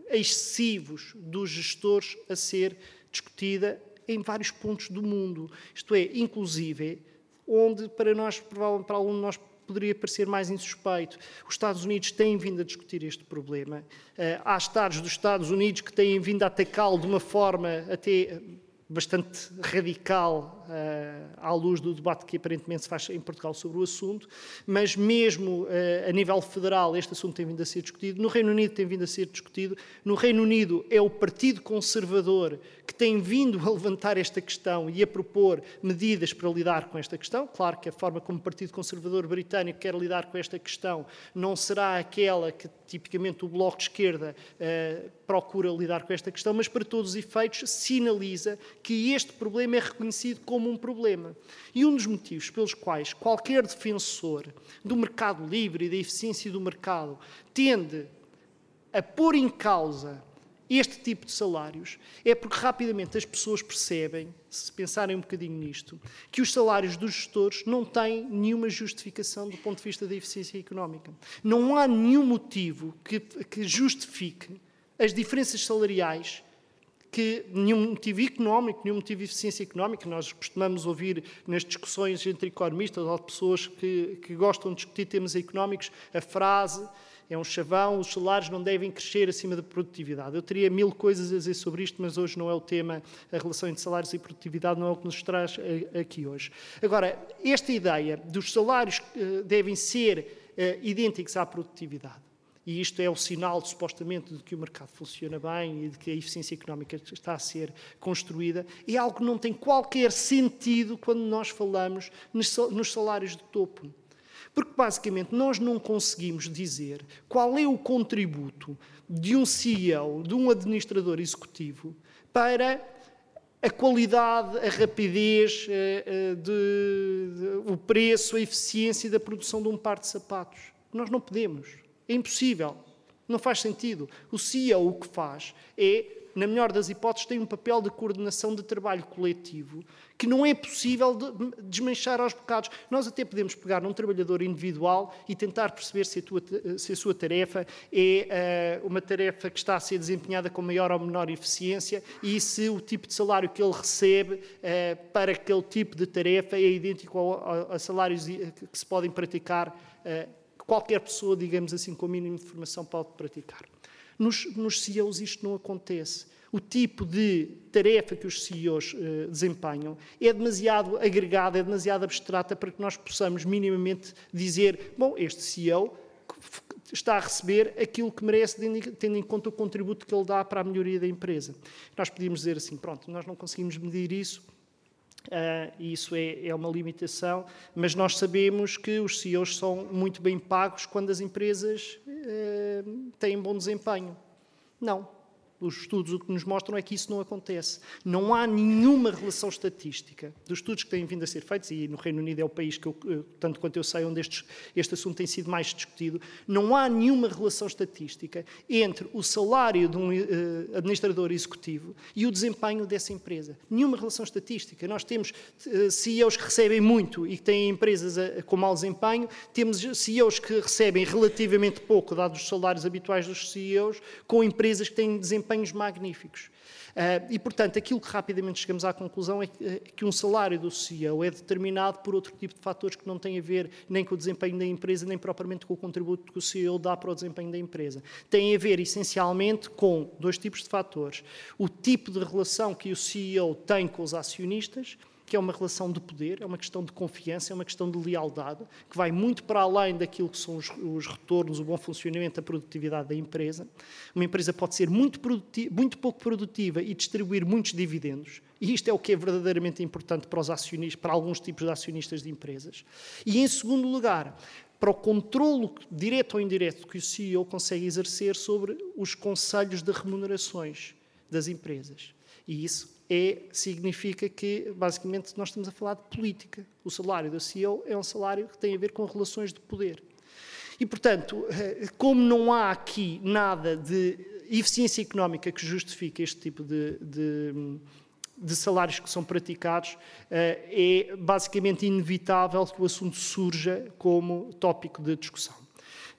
excessivos dos gestores a ser discutida em vários pontos do mundo. Isto é, inclusive, onde para nós, provavelmente para algum de nós, poderia parecer mais insuspeito. Os Estados Unidos têm vindo a discutir este problema. Eh, há Estados dos Estados Unidos que têm vindo a atacá-lo de uma forma até bastante radical uh, à luz do debate que aparentemente se faz em Portugal sobre o assunto, mas mesmo uh, a nível federal este assunto tem vindo a ser discutido, no Reino Unido tem vindo a ser discutido, no Reino Unido é o Partido Conservador que tem vindo a levantar esta questão e a propor medidas para lidar com esta questão. Claro que a forma como o Partido Conservador Britânico quer lidar com esta questão não será aquela que tipicamente o Bloco de Esquerda uh, procura lidar com esta questão, mas para todos os efeitos sinaliza que este problema é reconhecido como um problema. E um dos motivos pelos quais qualquer defensor do mercado livre e da eficiência do mercado tende a pôr em causa este tipo de salários é porque rapidamente as pessoas percebem, se pensarem um bocadinho nisto, que os salários dos gestores não têm nenhuma justificação do ponto de vista da eficiência económica. Não há nenhum motivo que, que justifique as diferenças salariais que nenhum motivo económico, nenhum motivo de eficiência económica, nós costumamos ouvir nas discussões entre economistas ou pessoas que, que gostam de discutir temas económicos, a frase é um chavão, os salários não devem crescer acima da produtividade. Eu teria mil coisas a dizer sobre isto, mas hoje não é o tema, a relação entre salários e produtividade não é o que nos traz eh, aqui hoje. Agora, esta ideia dos salários eh, devem ser eh, idênticos à produtividade e isto é o sinal, supostamente, de que o mercado funciona bem e de que a eficiência económica está a ser construída, é algo que não tem qualquer sentido quando nós falamos nos salários de topo. Porque, basicamente, nós não conseguimos dizer qual é o contributo de um CEO, de um administrador executivo, para a qualidade, a rapidez, eh, eh, de, de, o preço, a eficiência da produção de um par de sapatos. Nós não podemos. É impossível. Não faz sentido. O CEO o que faz é, na melhor das hipóteses, tem um papel de coordenação de trabalho coletivo que não é possível de desmanchar aos bocados. Nós até podemos pegar num trabalhador individual e tentar perceber se a, tua, se a sua tarefa é uh, uma tarefa que está a ser desempenhada com maior ou menor eficiência e se o tipo de salário que ele recebe uh, para aquele tipo de tarefa é idêntico a, a salários que se podem praticar uh, qualquer pessoa, digamos assim, com o mínimo de formação pode praticar. Nos, nos CEOs isto não acontece. O tipo de tarefa que os CEOs uh, desempenham é demasiado agregada, é demasiado abstrata para que nós possamos minimamente dizer: bom, este CEO está a receber aquilo que merece, tendo em conta o contributo que ele dá para a melhoria da empresa. Nós podíamos dizer assim: pronto, nós não conseguimos medir isso, Uh, isso é, é, uma limitação, mas nós sabemos que os CEOs são muito bem pagos quando as empresas uh, têm bom desempenho. Não, os estudos o que nos mostram é que isso não acontece. Não há nenhuma relação estatística dos estudos que têm vindo a ser feitos, e no Reino Unido é o país que, eu, tanto quanto eu sei, onde este, este assunto tem sido mais discutido, não há nenhuma relação estatística entre o salário de um uh, administrador executivo e o desempenho dessa empresa. Nenhuma relação estatística. Nós temos uh, CEOs que recebem muito e que têm empresas a, com mau desempenho, temos CEOs que recebem relativamente pouco, dados os salários habituais dos CEOs, com empresas que têm desempenho desempenhos magníficos. Uh, e, portanto, aquilo que rapidamente chegamos à conclusão é que, que, um salário do CEO é determinado por outro tipo de fatores que não têm a ver nem com o desempenho da empresa, nem propriamente com o contributo que o CEO dá para o desempenho da empresa. Tem a ver, essencialmente, com dois tipos de fatores. O tipo de relação que o CEO tem com os acionistas que é uma relação de poder, é uma questão de confiança, é uma questão de lealdade, que vai muito para além daquilo que são os, os retornos, o bom funcionamento, a produtividade da empresa. Uma empresa pode ser muito, muito pouco produtiva e distribuir muitos dividendos, e isto é o que é verdadeiramente importante para os acionistas, para alguns tipos de acionistas de empresas. E em segundo lugar, para o controlo direto ou indireto que o CEO consegue exercer sobre os conselhos de remunerações das empresas. E isso é, significa que, basicamente, nós estamos a falar de política. O salário do CEO é um salário que tem a ver com relações de poder. E, portanto, eh, como não há aqui nada de eficiência económica que justifique este tipo de, de, de salários que são praticados, eh, é basicamente inevitável que o assunto surja como tópico de discussão.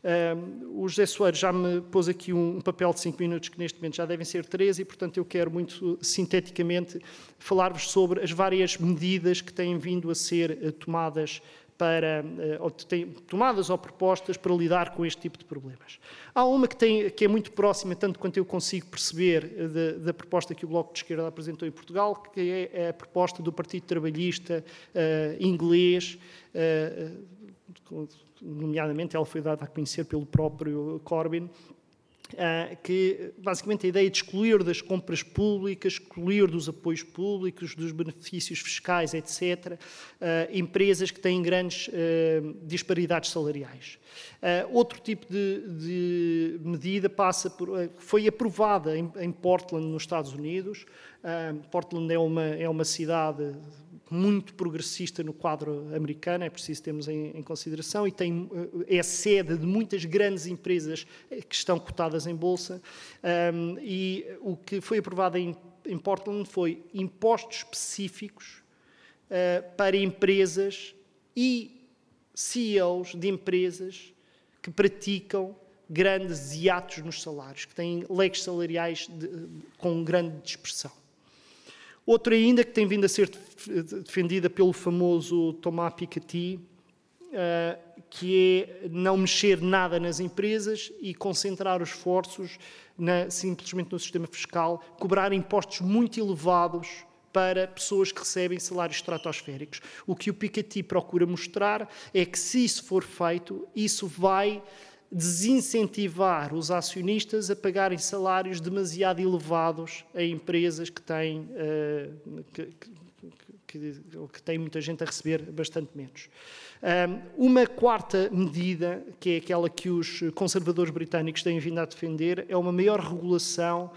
Um, o José Soares já me pôs aqui um, um, papel de 5 minutos, que neste momento já devem ser 13, e portanto eu quero muito sinteticamente falar-vos sobre as várias medidas que têm vindo a ser uh, tomadas para, uh, ou têm, tomadas ou propostas para lidar com este tipo de problemas. Há uma que, tem, que é muito próxima, tanto quanto eu consigo perceber, uh, da, da, proposta que o Bloco de Esquerda apresentou em Portugal, que é a proposta do Partido Trabalhista inglês, nomeadamente ela foi dada a conhecer pelo próprio Corbyn, Uh, que basicamente a ideia de excluir das compras públicas, excluir dos apoios públicos, dos benefícios fiscais, etc., uh, empresas que têm grandes uh, disparidades salariais. outro tipo de, de, medida passa por, foi aprovada em, Portland, nos Estados Unidos. Portland é uma, é uma cidade muito progressista no quadro americano, é preciso termos em, em, consideração, e tem, eh, é sede de muitas grandes empresas que estão cotadas em bolsa. Um, e o que foi aprovado em, em Portland foi impostos específicos uh, para empresas e CEOs de empresas que praticam grandes hiatos nos salários, que têm leques salariais de, com grande dispersão. Outra ainda que tem vindo a ser defendida pelo famoso Thomas Piketty, eh, que é não mexer nada nas empresas e concentrar os esforços na, simplesmente no sistema fiscal, cobrar impostos muito elevados para pessoas que recebem salários estratosféricos. O que o Piketty procura mostrar é que, se isso for feito, isso vai desincentivar os acionistas a pagarem salários demasiado elevados a empresas que têm, uh, que, que, que, têm muita gente a receber bastante menos. Um, uma quarta medida, que é aquela que os conservadores britânicos têm vindo a defender, é uma maior regulação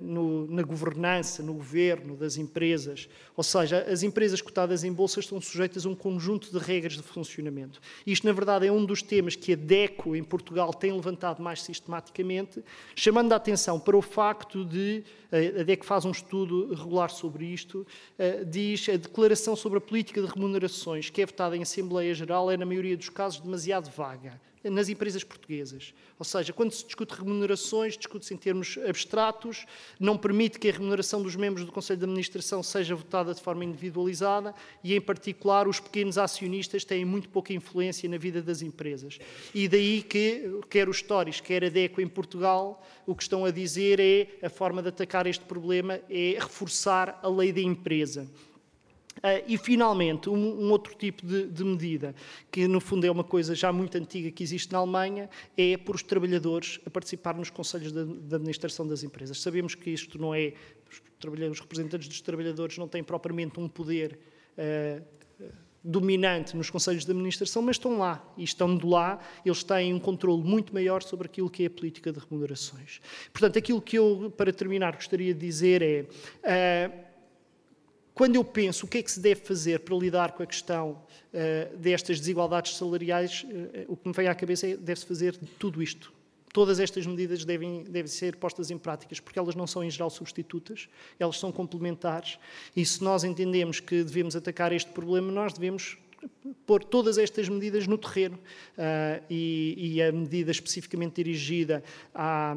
no, na governança, no governo das empresas. Ou seja, as empresas cotadas em bolsa estão sujeitas a um conjunto de regras de funcionamento. Isto, na verdade, é um dos temas que a DECO em Portugal tem levantado mais sistematicamente, chamando a atenção para o facto de, a DECO faz um estudo regular sobre isto, uh, diz a declaração sobre a política de remunerações que é votada em Assembleia Geral é, na maioria dos casos, demasiado vaga nas empresas portuguesas. Ou seja, quando se discute remunerações, discute-se em termos abstratos, não permite que a remuneração dos membros do Conselho de Administração seja votada de forma individualizada e, em particular, os pequenos acionistas têm muito pouca influência na vida das empresas. E daí que, quer os Stories, quer a DECO em Portugal, o que estão a dizer é a forma de atacar este problema é reforçar a lei da empresa. Uh, e, finalmente, um, um outro tipo de, de, medida, que no fundo é uma coisa já muito antiga que existe na Alemanha, é por os trabalhadores a participar nos conselhos de, de administração das empresas. Sabemos que isto não é. Os, representantes dos trabalhadores não têm propriamente um poder. Uh, dominante nos conselhos de administração, mas estão lá. E estando lá, eles têm um controle muito maior sobre aquilo que é a política de remunerações. Portanto, aquilo que eu, para terminar, gostaria de dizer é. Uh, quando eu penso o que é que se deve fazer para lidar com a questão uh, destas desigualdades salariais, uh, o que me vem à cabeça é deve-se fazer tudo isto. Todas estas medidas devem, devem ser postas em práticas, porque elas não são, em geral, substitutas, elas são complementares. E se nós entendemos que devemos atacar este problema, nós devemos pôr todas estas medidas no terreno uh, e, e, a medida especificamente dirigida à,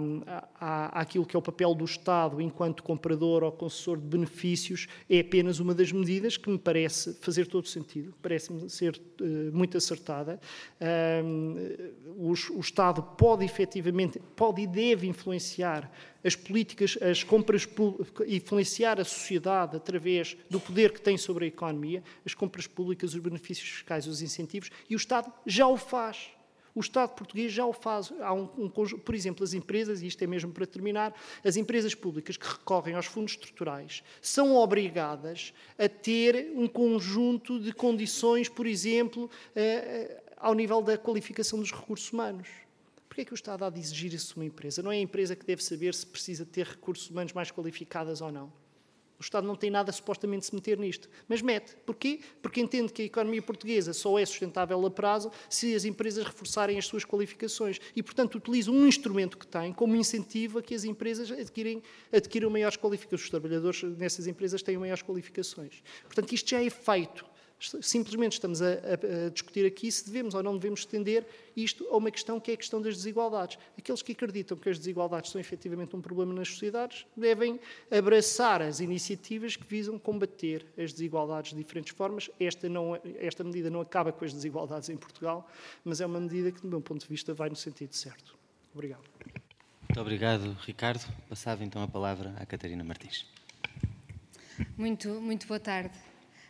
à, àquilo que é o papel do Estado enquanto comprador ou concessor de benefícios é apenas uma das medidas que me parece fazer todo sentido, parece-me ser uh, muito acertada. Uh, o, o Estado pode efetivamente, pode e deve influenciar as políticas, as compras, influenciar a sociedade através do poder que tem sobre a economia, as compras públicas, os benefícios fiscais, os incentivos, e o Estado já o faz. O Estado português já o faz. Há um, um, por exemplo, as empresas, e isto é mesmo para terminar, as empresas públicas que recorrem aos fundos estruturais são obrigadas a ter um conjunto de condições, por exemplo, eh, eh, ao nível da qualificação dos recursos humanos. Porquê é que o Estado há de exigir isso de uma empresa? Não é a empresa que deve saber se precisa ter recursos humanos mais qualificados ou não. O Estado não tem nada supostamente se meter nisto, mas mete. Porquê? Porque entende que a economia portuguesa só é sustentável a prazo se as empresas reforçarem as suas qualificações e, portanto, utiliza um instrumento que tem como incentivo a que as empresas adquirem, adquiram maiores qualificações. Os trabalhadores nessas empresas têm maiores qualificações. Portanto, isto já é feito. Simplesmente estamos a, a, a, discutir aqui se devemos ou não devemos estender isto a uma questão que é a questão das desigualdades. Aqueles que acreditam que as desigualdades são efetivamente um problema nas sociedades devem abraçar as iniciativas que visam combater as desigualdades de diferentes formas. Esta, não, esta medida não acaba com as desigualdades em Portugal, mas é uma medida que, do meu ponto de vista, vai no sentido certo. Obrigado. Muito obrigado, Ricardo. Passava então a palavra à Catarina Martins. Muito, muito boa tarde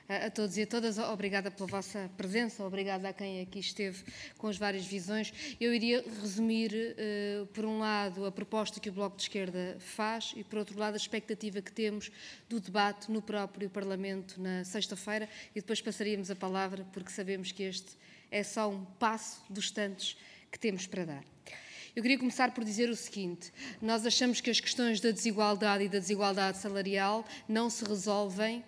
a, todos e a todas. Obrigada pela vossa presença, obrigada a quem aqui esteve com as várias visões. Eu iria resumir, uh, por um lado, a proposta que o Bloco de Esquerda faz e, por outro lado, a expectativa que temos do debate no próprio Parlamento na sexta-feira e depois passaríamos a palavra, porque sabemos que este é só um passo dos tantos que temos para dar. Eu queria começar por dizer o seguinte: nós achamos que as questões da desigualdade e da desigualdade salarial não se resolvem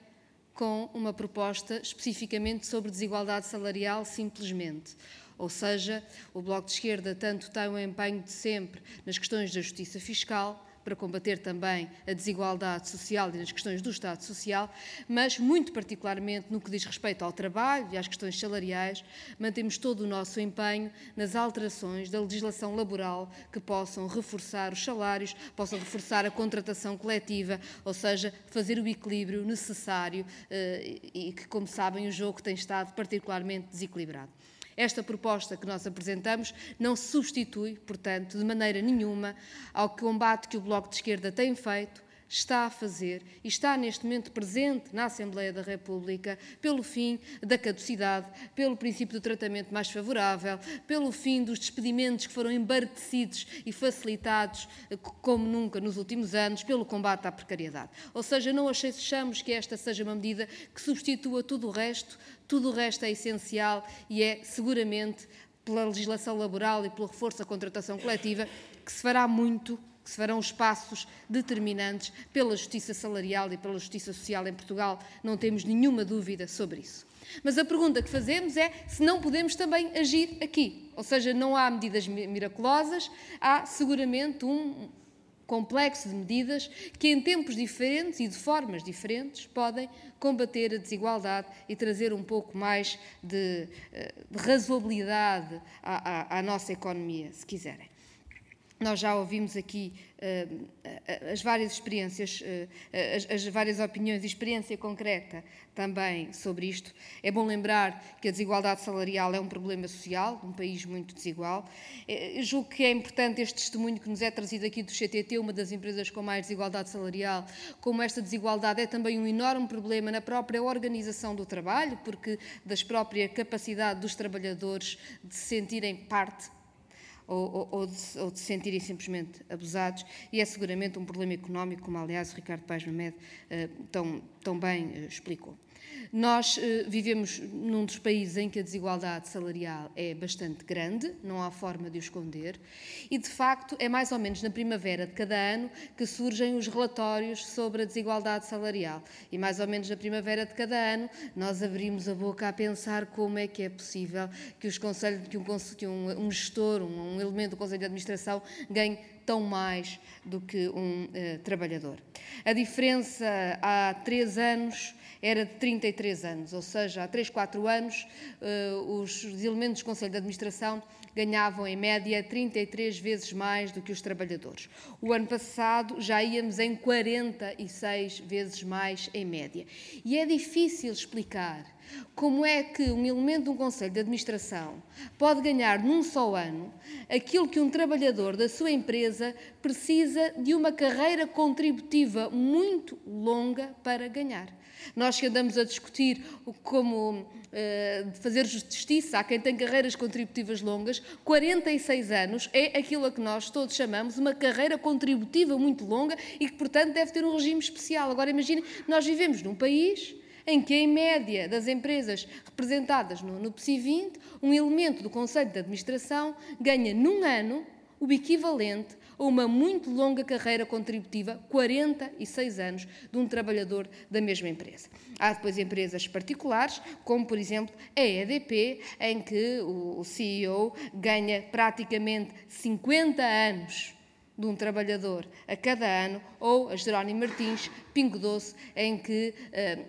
com uma proposta especificamente sobre desigualdade salarial, simplesmente. Ou seja, o Bloco de Esquerda tanto tem o empenho de sempre nas questões da justiça fiscal, para combater também a desigualdade social e nas questões do Estado Social, mas muito particularmente no que diz respeito ao trabalho e às questões salariais, mantemos todo o nosso empenho nas alterações da legislação laboral que possam reforçar os salários, possam reforçar a contratação coletiva, ou seja, fazer o equilíbrio necessário eh, e que, como sabem, o jogo tem estado particularmente desequilibrado. Esta proposta que nós apresentamos não substitui, portanto, de maneira nenhuma ao combate que o Bloco de Esquerda tem feito está a fazer e está neste momento presente na Assembleia da República pelo fim da caducidade, pelo princípio do tratamento mais favorável, pelo fim dos despedimentos que foram embartecidos e facilitados eh, como nunca nos últimos anos, pelo combate à precariedade. Ou seja, não achamos que esta seja uma medida que substitua tudo o resto, tudo o resto é essencial e é seguramente pela legislação laboral e pelo reforço da contratação coletiva que se fará muito que se farão os passos determinantes pela justiça salarial e pela justiça social em Portugal, não temos nenhuma dúvida sobre isso. Mas a pergunta que fazemos é se não podemos também agir aqui. Ou seja, não há medidas miraculosas, há seguramente um complexo de medidas que, em tempos diferentes e de formas diferentes, podem combater a desigualdade e trazer um pouco mais de, eh, de razoabilidade à, à, à nossa economia, se quiserem. Nós já ouvimos aqui uh, as várias experiências, uh, as, as, várias opiniões e experiência concreta também sobre isto. É bom lembrar que a desigualdade salarial é um problema social, um país muito desigual. Eu julgo que é importante este testemunho que nos é trazido aqui do CTT, uma das empresas com mais desigualdade salarial, como esta desigualdade é também um enorme problema na própria organização do trabalho, porque das própria capacidade dos trabalhadores de se sentirem parte ou, ou, de, ou, de, se sentirem simplesmente abusados, e é seguramente um problema económico, como aliás o Ricardo Paes Mamed uh, tão, tão bem uh, explicou. Nós uh, vivemos num dos países em que a desigualdade salarial é bastante grande, não há forma de o esconder, e de facto é mais ou menos na primavera de cada ano que surgem os relatórios sobre a desigualdade salarial. E mais ou menos na primavera de cada ano nós abrimos a boca a pensar como é que é possível que, os conselhos, que, um, que um gestor, um, um elemento do Conselho de Administração ganhe tão mais do que um uh, trabalhador. A diferença há três anos era de 33 anos, ou seja, há 3, 4 anos uh, os elementos do Conselho de Administração ganhavam em média 33 vezes mais do que os trabalhadores. O ano passado já íamos em 46 vezes mais em média. E é difícil explicar como é que um elemento de um conselho de administração pode ganhar num só ano aquilo que um trabalhador da sua empresa precisa de uma carreira contributiva muito longa para ganhar. Nós que andamos a discutir como uh, fazer justiça a quem tem carreiras contributivas longas, 46 anos é aquilo a que nós todos chamamos uma carreira contributiva muito longa e que, portanto, deve ter um regime especial. Agora, imagine, nós vivemos num país em que, em média, das empresas representadas no, no PSI 20, um elemento do Conselho de Administração ganha num ano o equivalente a uma muito longa carreira contributiva, 46 anos, de um trabalhador da mesma empresa. Há depois empresas particulares, como por exemplo a EDP, em que o CEO ganha praticamente 50 anos de um trabalhador a cada ano, ou a Jerónimo Martins, Pingo Doce, em que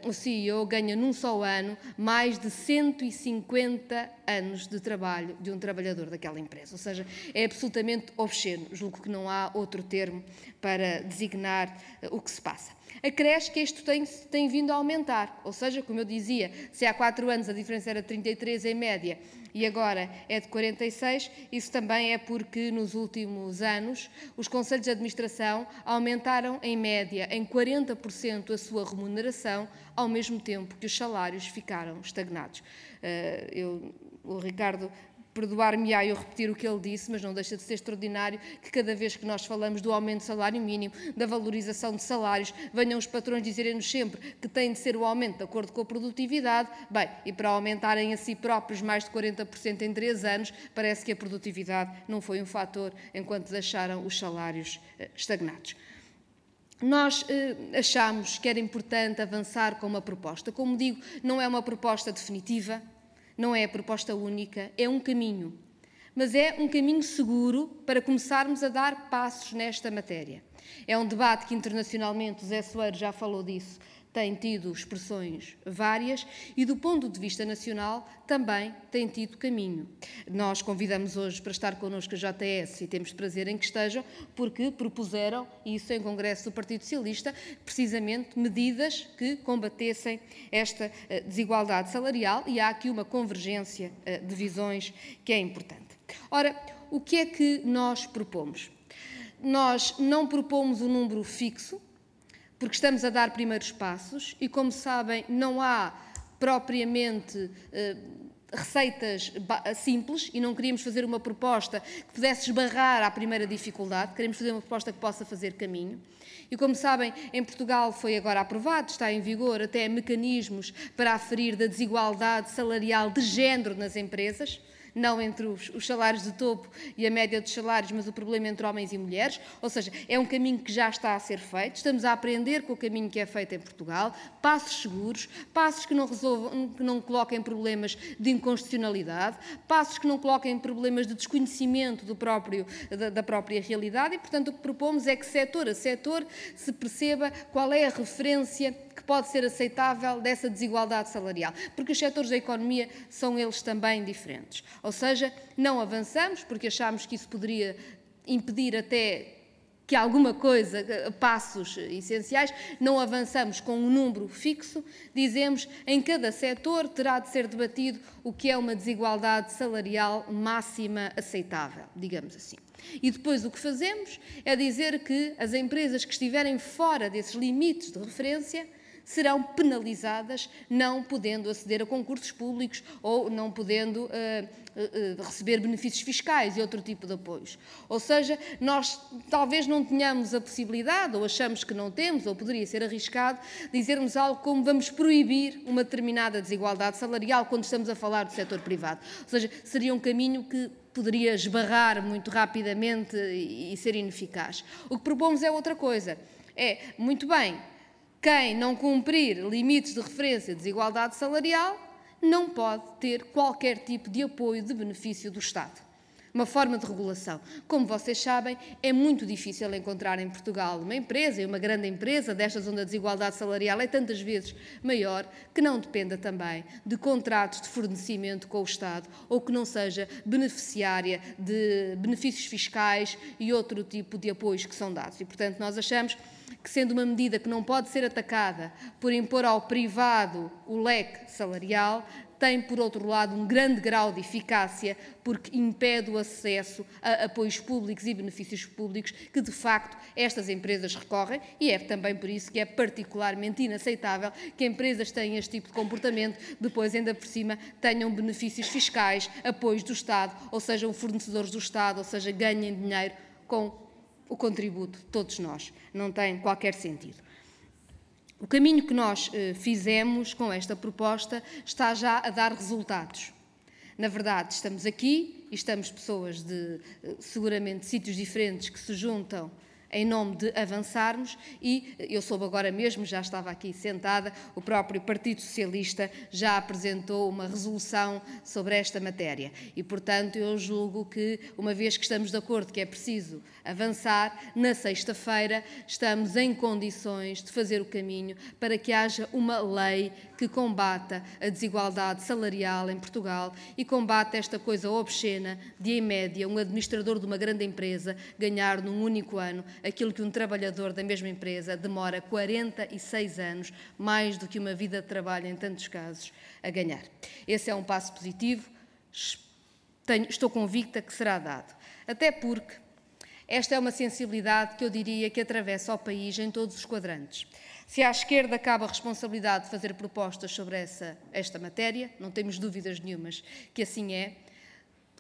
uh, o CEO ganha num só ano mais de 150 anos de trabalho de um trabalhador daquela empresa. Ou seja, é absolutamente obsceno. Julgo que não há outro termo para designar uh, o que se passa. Acresce que isto tem, tem vindo a aumentar, ou seja, como eu dizia, se há quatro anos a diferença era de 33 em média e agora é de 46, isso também é porque nos últimos anos os conselhos de administração aumentaram em média em 40% a sua remuneração, ao mesmo tempo que os salários ficaram estagnados. Uh, eu, o Ricardo perdoar-me-á eu repetir o que ele disse, mas não deixa de ser extraordinário que cada vez que nós falamos do aumento do salário mínimo, da valorização de salários, venham os patrões dizerem-nos sempre que tem de ser o aumento de acordo com a produtividade. Bem, e para aumentarem a si próprios mais de 40% em três anos, parece que a produtividade não foi um fator enquanto deixaram os salários eh, estagnados. Nós eh, achamos que era importante avançar com uma proposta. Como digo, não é uma proposta definitiva, não é a proposta única, é um caminho. Mas é um caminho seguro para começarmos a dar passos nesta matéria. É um debate que internacionalmente, o Zé já falou disso, tem tido expressões várias e, do ponto de vista nacional, também tem tido caminho. Nós convidamos hoje para estar connosco a JTS e temos prazer em que estejam, porque propuseram, isso em Congresso do Partido Socialista, precisamente medidas que combatessem esta eh, desigualdade salarial e há aqui uma convergência eh, de visões que é importante. Ora, o que é que nós propomos? Nós não propomos um número fixo, porque estamos a dar primeiros passos e, como sabem, não há propriamente eh, receitas simples e não queríamos fazer uma proposta que pudesse esbarrar à primeira dificuldade, queremos fazer uma proposta que possa fazer caminho. E como sabem, em Portugal foi agora aprovado, está em vigor até mecanismos para aferir da desigualdade salarial de género nas empresas não entre os, os, salários de topo e a média dos salários, mas o problema entre homens e mulheres. Ou seja, é um caminho que já está a ser feito. Estamos a aprender com o caminho que é feito em Portugal. Passos seguros, passos que não resolvam, que não coloquem problemas de inconstitucionalidade, passos que não coloquem problemas de desconhecimento do próprio, da, da própria realidade. E, portanto, o que propomos é que setor a setor se perceba qual é a referência que pode ser aceitável dessa desigualdade salarial, porque os setores da economia são eles também diferentes. Ou seja, não avançamos porque achamos que isso poderia impedir até que alguma coisa, passos essenciais, não avançamos com um número fixo, dizemos em cada setor terá de ser debatido o que é uma desigualdade salarial máxima aceitável, digamos assim. E depois o que fazemos é dizer que as empresas que estiverem fora desses limites de referência serão penalizadas não podendo aceder a concursos públicos ou não podendo uh, uh, receber benefícios fiscais e outro tipo de apoios. Ou seja, nós talvez não tenhamos a possibilidade, ou achamos que não temos, ou poderia ser arriscado, dizermos algo como vamos proibir uma determinada desigualdade salarial quando estamos a falar do setor privado. Ou seja, seria um caminho que poderia esbarrar muito rapidamente e, e ser ineficaz. O que propomos é outra coisa. É, muito bem, quem não cumprir limites de referência de desigualdade salarial não pode ter qualquer tipo de apoio de benefício do Estado. Uma forma de regulação. Como vocês sabem, é muito difícil encontrar em Portugal uma empresa, e uma grande empresa, destas onde a desigualdade salarial é tantas vezes maior, que não dependa também de contratos de fornecimento com o Estado ou que não seja beneficiária de benefícios fiscais e outro tipo de apoios que são dados. E, portanto, nós achamos que, sendo uma medida que não pode ser atacada por impor ao privado o leque salarial, tem, por outro lado, um grande grau de eficácia, porque impede o acesso a apoios públicos e benefícios públicos que, de facto, estas empresas recorrem, e é também por isso que é particularmente inaceitável que empresas tenham este tipo de comportamento, depois, ainda por cima, tenham benefícios fiscais, apoios do Estado, ou sejam fornecedores do Estado, ou seja, ganhem dinheiro com o contributo de todos nós. Não tem qualquer sentido. O caminho que nós eh, fizemos com esta proposta está já a dar resultados. Na verdade, estamos aqui e estamos pessoas de eh, seguramente sítios diferentes que se juntam em nome de avançarmos. E eu soube agora mesmo, já estava aqui sentada, o próprio Partido Socialista já apresentou uma resolução sobre esta matéria. E, portanto, eu julgo que, uma vez que estamos de acordo que é preciso avançar, na sexta-feira estamos em condições de fazer o caminho para que haja uma lei que combata a desigualdade salarial em Portugal e combata esta coisa obscena de, em média, um administrador de uma grande empresa ganhar num único ano aquilo que um trabalhador da mesma empresa demora 46 anos, mais do que uma vida de trabalho em tantos casos, a ganhar. Esse é um passo positivo, Tenho, estou convicta que será dado. Até porque esta é uma sensibilidade que eu diria que atravessa o país em todos os quadrantes. Se à esquerda cabe a responsabilidade de fazer propostas sobre essa, esta matéria, não temos dúvidas nenhumas que assim é,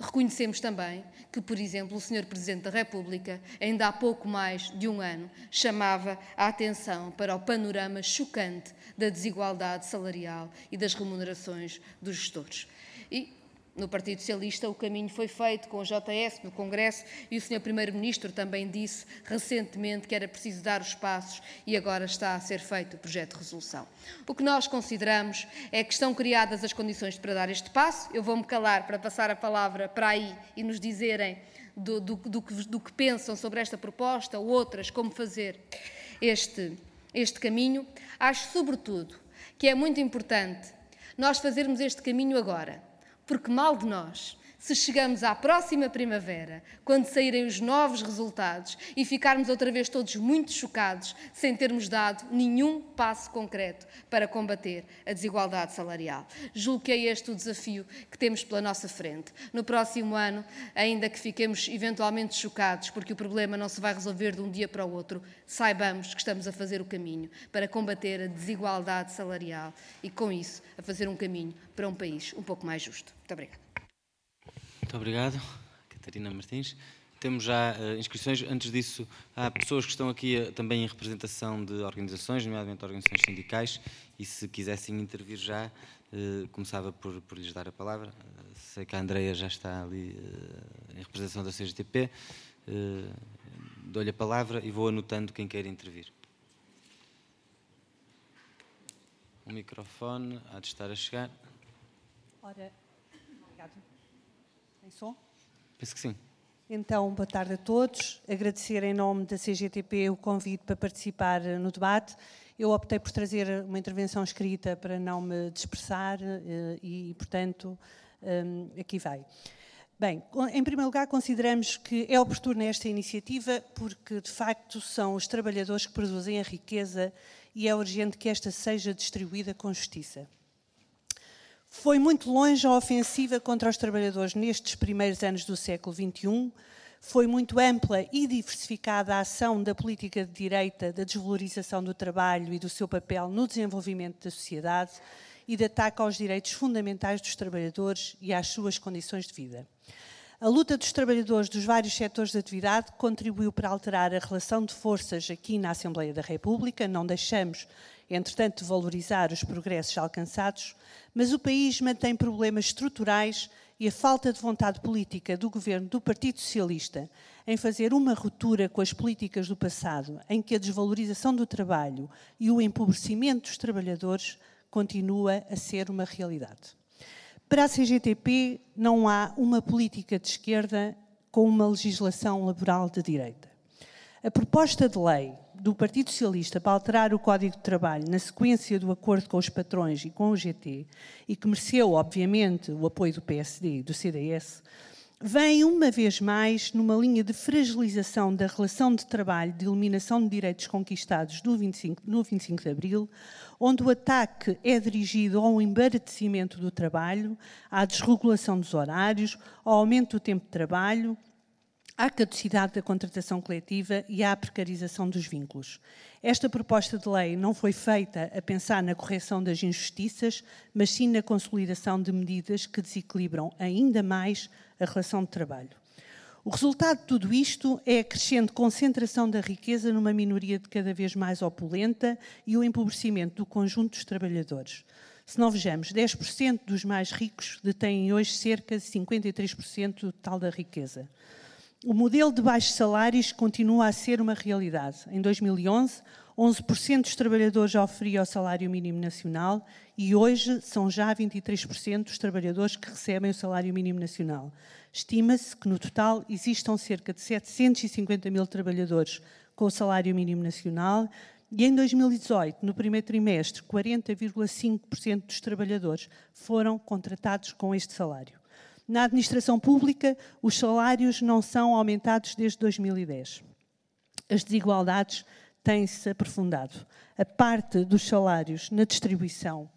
Reconhecemos também que, por exemplo, o Sr. Presidente da República, ainda há pouco mais de um ano, chamava a atenção para o panorama chocante da desigualdade salarial e das remunerações dos gestores. E no Partido Socialista o caminho foi feito com o JS no Congresso e o Sr. Primeiro-Ministro também disse recentemente que era preciso dar os passos e agora está a ser feito o projeto de resolução. O que nós consideramos é que estão criadas as condições para dar este passo. Eu vou-me calar para passar a palavra para aí e nos dizerem do, do, do, do que pensam sobre esta proposta ou outras, como fazer este, este caminho. Acho, sobretudo, que é muito importante nós fazermos este caminho agora porque mal de nós Se chegamos à próxima primavera, quando saírem os novos resultados e ficarmos outra vez todos muito chocados, sem termos dado nenhum passo concreto para combater a desigualdade salarial. Julgo que é este o desafio que temos pela nossa frente. No próximo ano, ainda que fiquemos eventualmente chocados, porque o problema não se vai resolver de um dia para o outro, saibamos que estamos a fazer o caminho para combater a desigualdade salarial e, com isso, a fazer um caminho para um país um pouco mais justo. Muito obrigada. Muito obrigado, Catarina Martins. Temos já uh, inscrições. Antes disso, há pessoas que estão aqui uh, também em representação de organizações, nomeadamente organizações sindicais, e se quisessem intervir já, uh, começava por, por, lhes dar a palavra. sei que a Andreia já está ali em representação da CGTP. Dou-lhe a palavra e vou anotando quem quer intervir. O microfone há de estar a chegar. Ora. Tem som? Penso que sim. Então, boa tarde a todos. Agradecer em nome da CGTP o convite para participar no debate. Eu optei por trazer uma intervenção escrita para não me dispersar eh, e, portanto, eh, aqui vai. Bem, em primeiro lugar, consideramos que é oportuna esta iniciativa porque, de facto, são os trabalhadores que produzem a riqueza e é urgente que esta seja distribuída com justiça. Foi muito longe a ofensiva contra os trabalhadores nestes primeiros anos do século XXI. Foi muito ampla e diversificada a ação da política de direita, da desvalorização do trabalho e do seu papel no desenvolvimento da sociedade e de ataque aos direitos fundamentais dos trabalhadores e às suas condições de vida. A luta dos trabalhadores dos vários setores de atividade contribuiu para alterar a relação de forças aqui na Assembleia da República. Não deixamos, entretanto, valorizar os progressos alcançados, mas o país mantém problemas estruturais e a falta de vontade política do governo do Partido Socialista em fazer uma ruptura com as políticas do passado, em que a desvalorização do trabalho e o empobrecimento dos trabalhadores continua a ser uma realidade. Para a CGTP, não há uma política de esquerda com uma legislação laboral de direita. A proposta de lei do Partido Socialista para alterar o Código de Trabalho na sequência do acordo com os patrões e com o GT, e que mereceu, obviamente, o apoio do PSD e do CDS, vem uma vez mais numa linha de fragilização da relação de trabalho de eliminação de direitos conquistados no 25, no 25 de Abril, onde o ataque é dirigido ao embaratecimento do trabalho, à desregulação dos horários, ao aumento do tempo de trabalho, à caducidade da contratação coletiva e à precarização dos vínculos. Esta proposta de lei não foi feita a pensar na correção das injustiças, mas sim na consolidação de medidas que desequilibram ainda mais a relação de trabalho. O resultado de tudo isto é a crescente concentração da riqueza numa minoria de cada vez mais opulenta e o empobrecimento do conjunto dos trabalhadores. Se não vejamos, 10% dos mais ricos detêm hoje cerca de 53% do total da riqueza. O modelo de baixos salários continua a ser uma realidade. Em 2011, 11% dos trabalhadores já oferiam o salário mínimo nacional e hoje são já 23% dos trabalhadores que recebem o salário mínimo nacional. Estima-se que no total existam cerca de 750 mil trabalhadores com o salário mínimo nacional e em 2018, no primeiro trimestre, 40,5% dos trabalhadores foram contratados com este salário. Na administração pública, os salários não são aumentados desde 2010. As desigualdades têm-se aprofundado. A parte dos salários na distribuição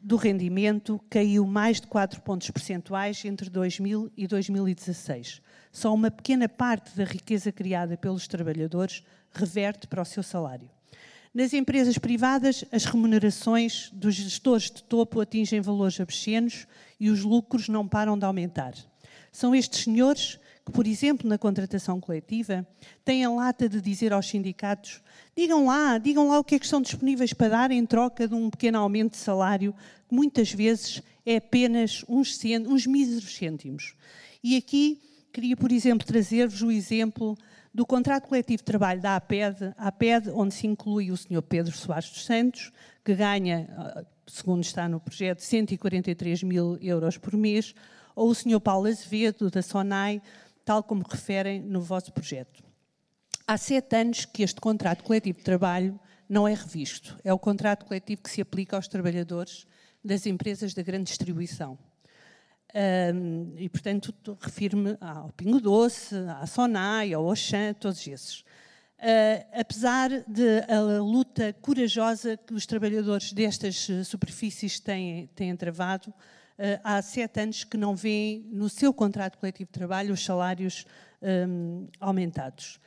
do rendimento caiu mais de 4 pontos percentuais entre 2000 e 2016. Só uma pequena parte da riqueza criada pelos trabalhadores reverte para o seu salário. Nas empresas privadas, as remunerações dos gestores de topo atingem valores obscenos e os lucros não param de aumentar. São estes senhores que, por exemplo, na contratação coletiva, têm a lata de dizer aos sindicatos: digam lá, digam lá o que é que estão disponíveis para dar em troca de um pequeno aumento de salário, que muitas vezes é apenas uns, uns míseros cêntimos. E aqui queria, por exemplo, trazer-vos o exemplo do contrato coletivo de trabalho da APED, APED, onde se inclui o Sr. Pedro Soares dos Santos, que ganha, ah, segundo está no projeto, 143 mil euros por mês, ou o Sr. Paulo Azevedo, da SONAI, tal como referem no vosso projeto. Há sete anos que este contrato coletivo de trabalho não é revisto. É o contrato coletivo que se aplica aos trabalhadores das empresas da grande distribuição. Um, e, portanto, refiro-me ao Pingo Doce, à Sonai, ao Auchan, todos esses. Uh, apesar da luta corajosa que os trabalhadores destas superfícies têm, têm travado, uh, há sete anos que não vêem no seu contrato coletivo de trabalho os salários um, aumentados.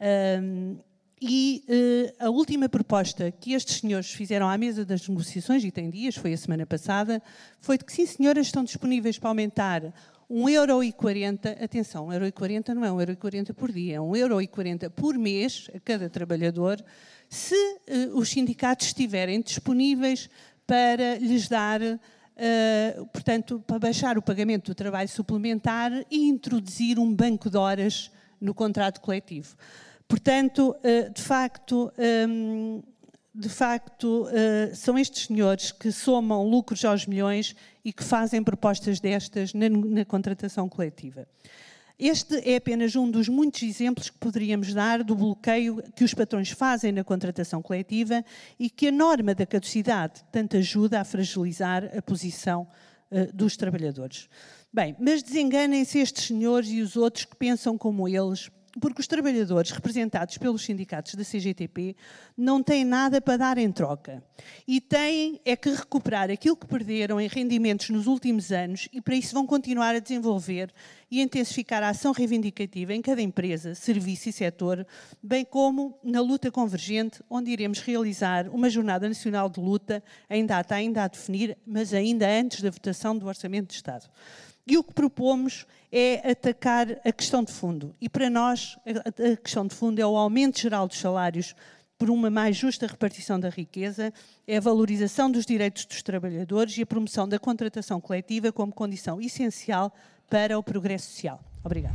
Um, e uh, a última proposta que estes senhores fizeram à mesa das negociações, e tem dias, foi a semana passada, foi de que, sim, senhoras, estão disponíveis para aumentar 1,40€, atenção, 1,40€ não é 1,40€ por dia, é 1,40€ por mês a cada trabalhador, se uh, os sindicatos estiverem disponíveis para lhes dar, uh, portanto, para baixar o pagamento do trabalho suplementar e introduzir um banco de horas no contrato coletivo. Portanto, eh, de facto, ehm, de facto, eh, são estes senhores que somam lucros aos milhões e que fazem propostas destas na, na, contratação coletiva. Este é apenas um dos muitos exemplos que poderíamos dar do bloqueio que os patrões fazem na contratação coletiva e que a norma da caducidade tanto ajuda a fragilizar a posição uh, dos trabalhadores. Bem, mas desenganem-se estes senhores e os outros que pensam como eles, porque os trabalhadores representados pelos sindicatos da CGTP não têm nada para dar em troca. E têm é que recuperar aquilo que perderam em rendimentos nos últimos anos e para isso vão continuar a desenvolver e intensificar a ação reivindicativa em cada empresa, serviço e setor, bem como na luta convergente, onde iremos realizar uma jornada nacional de luta em data ainda a definir, mas ainda antes da votação do Orçamento de Estado. E o que propomos é atacar a questão de fundo. E para nós, a questão de fundo é o aumento geral dos salários por uma mais justa repartição da riqueza, é a valorização dos direitos dos trabalhadores e a promoção da contratação coletiva como condição essencial para o progresso social. Obrigada.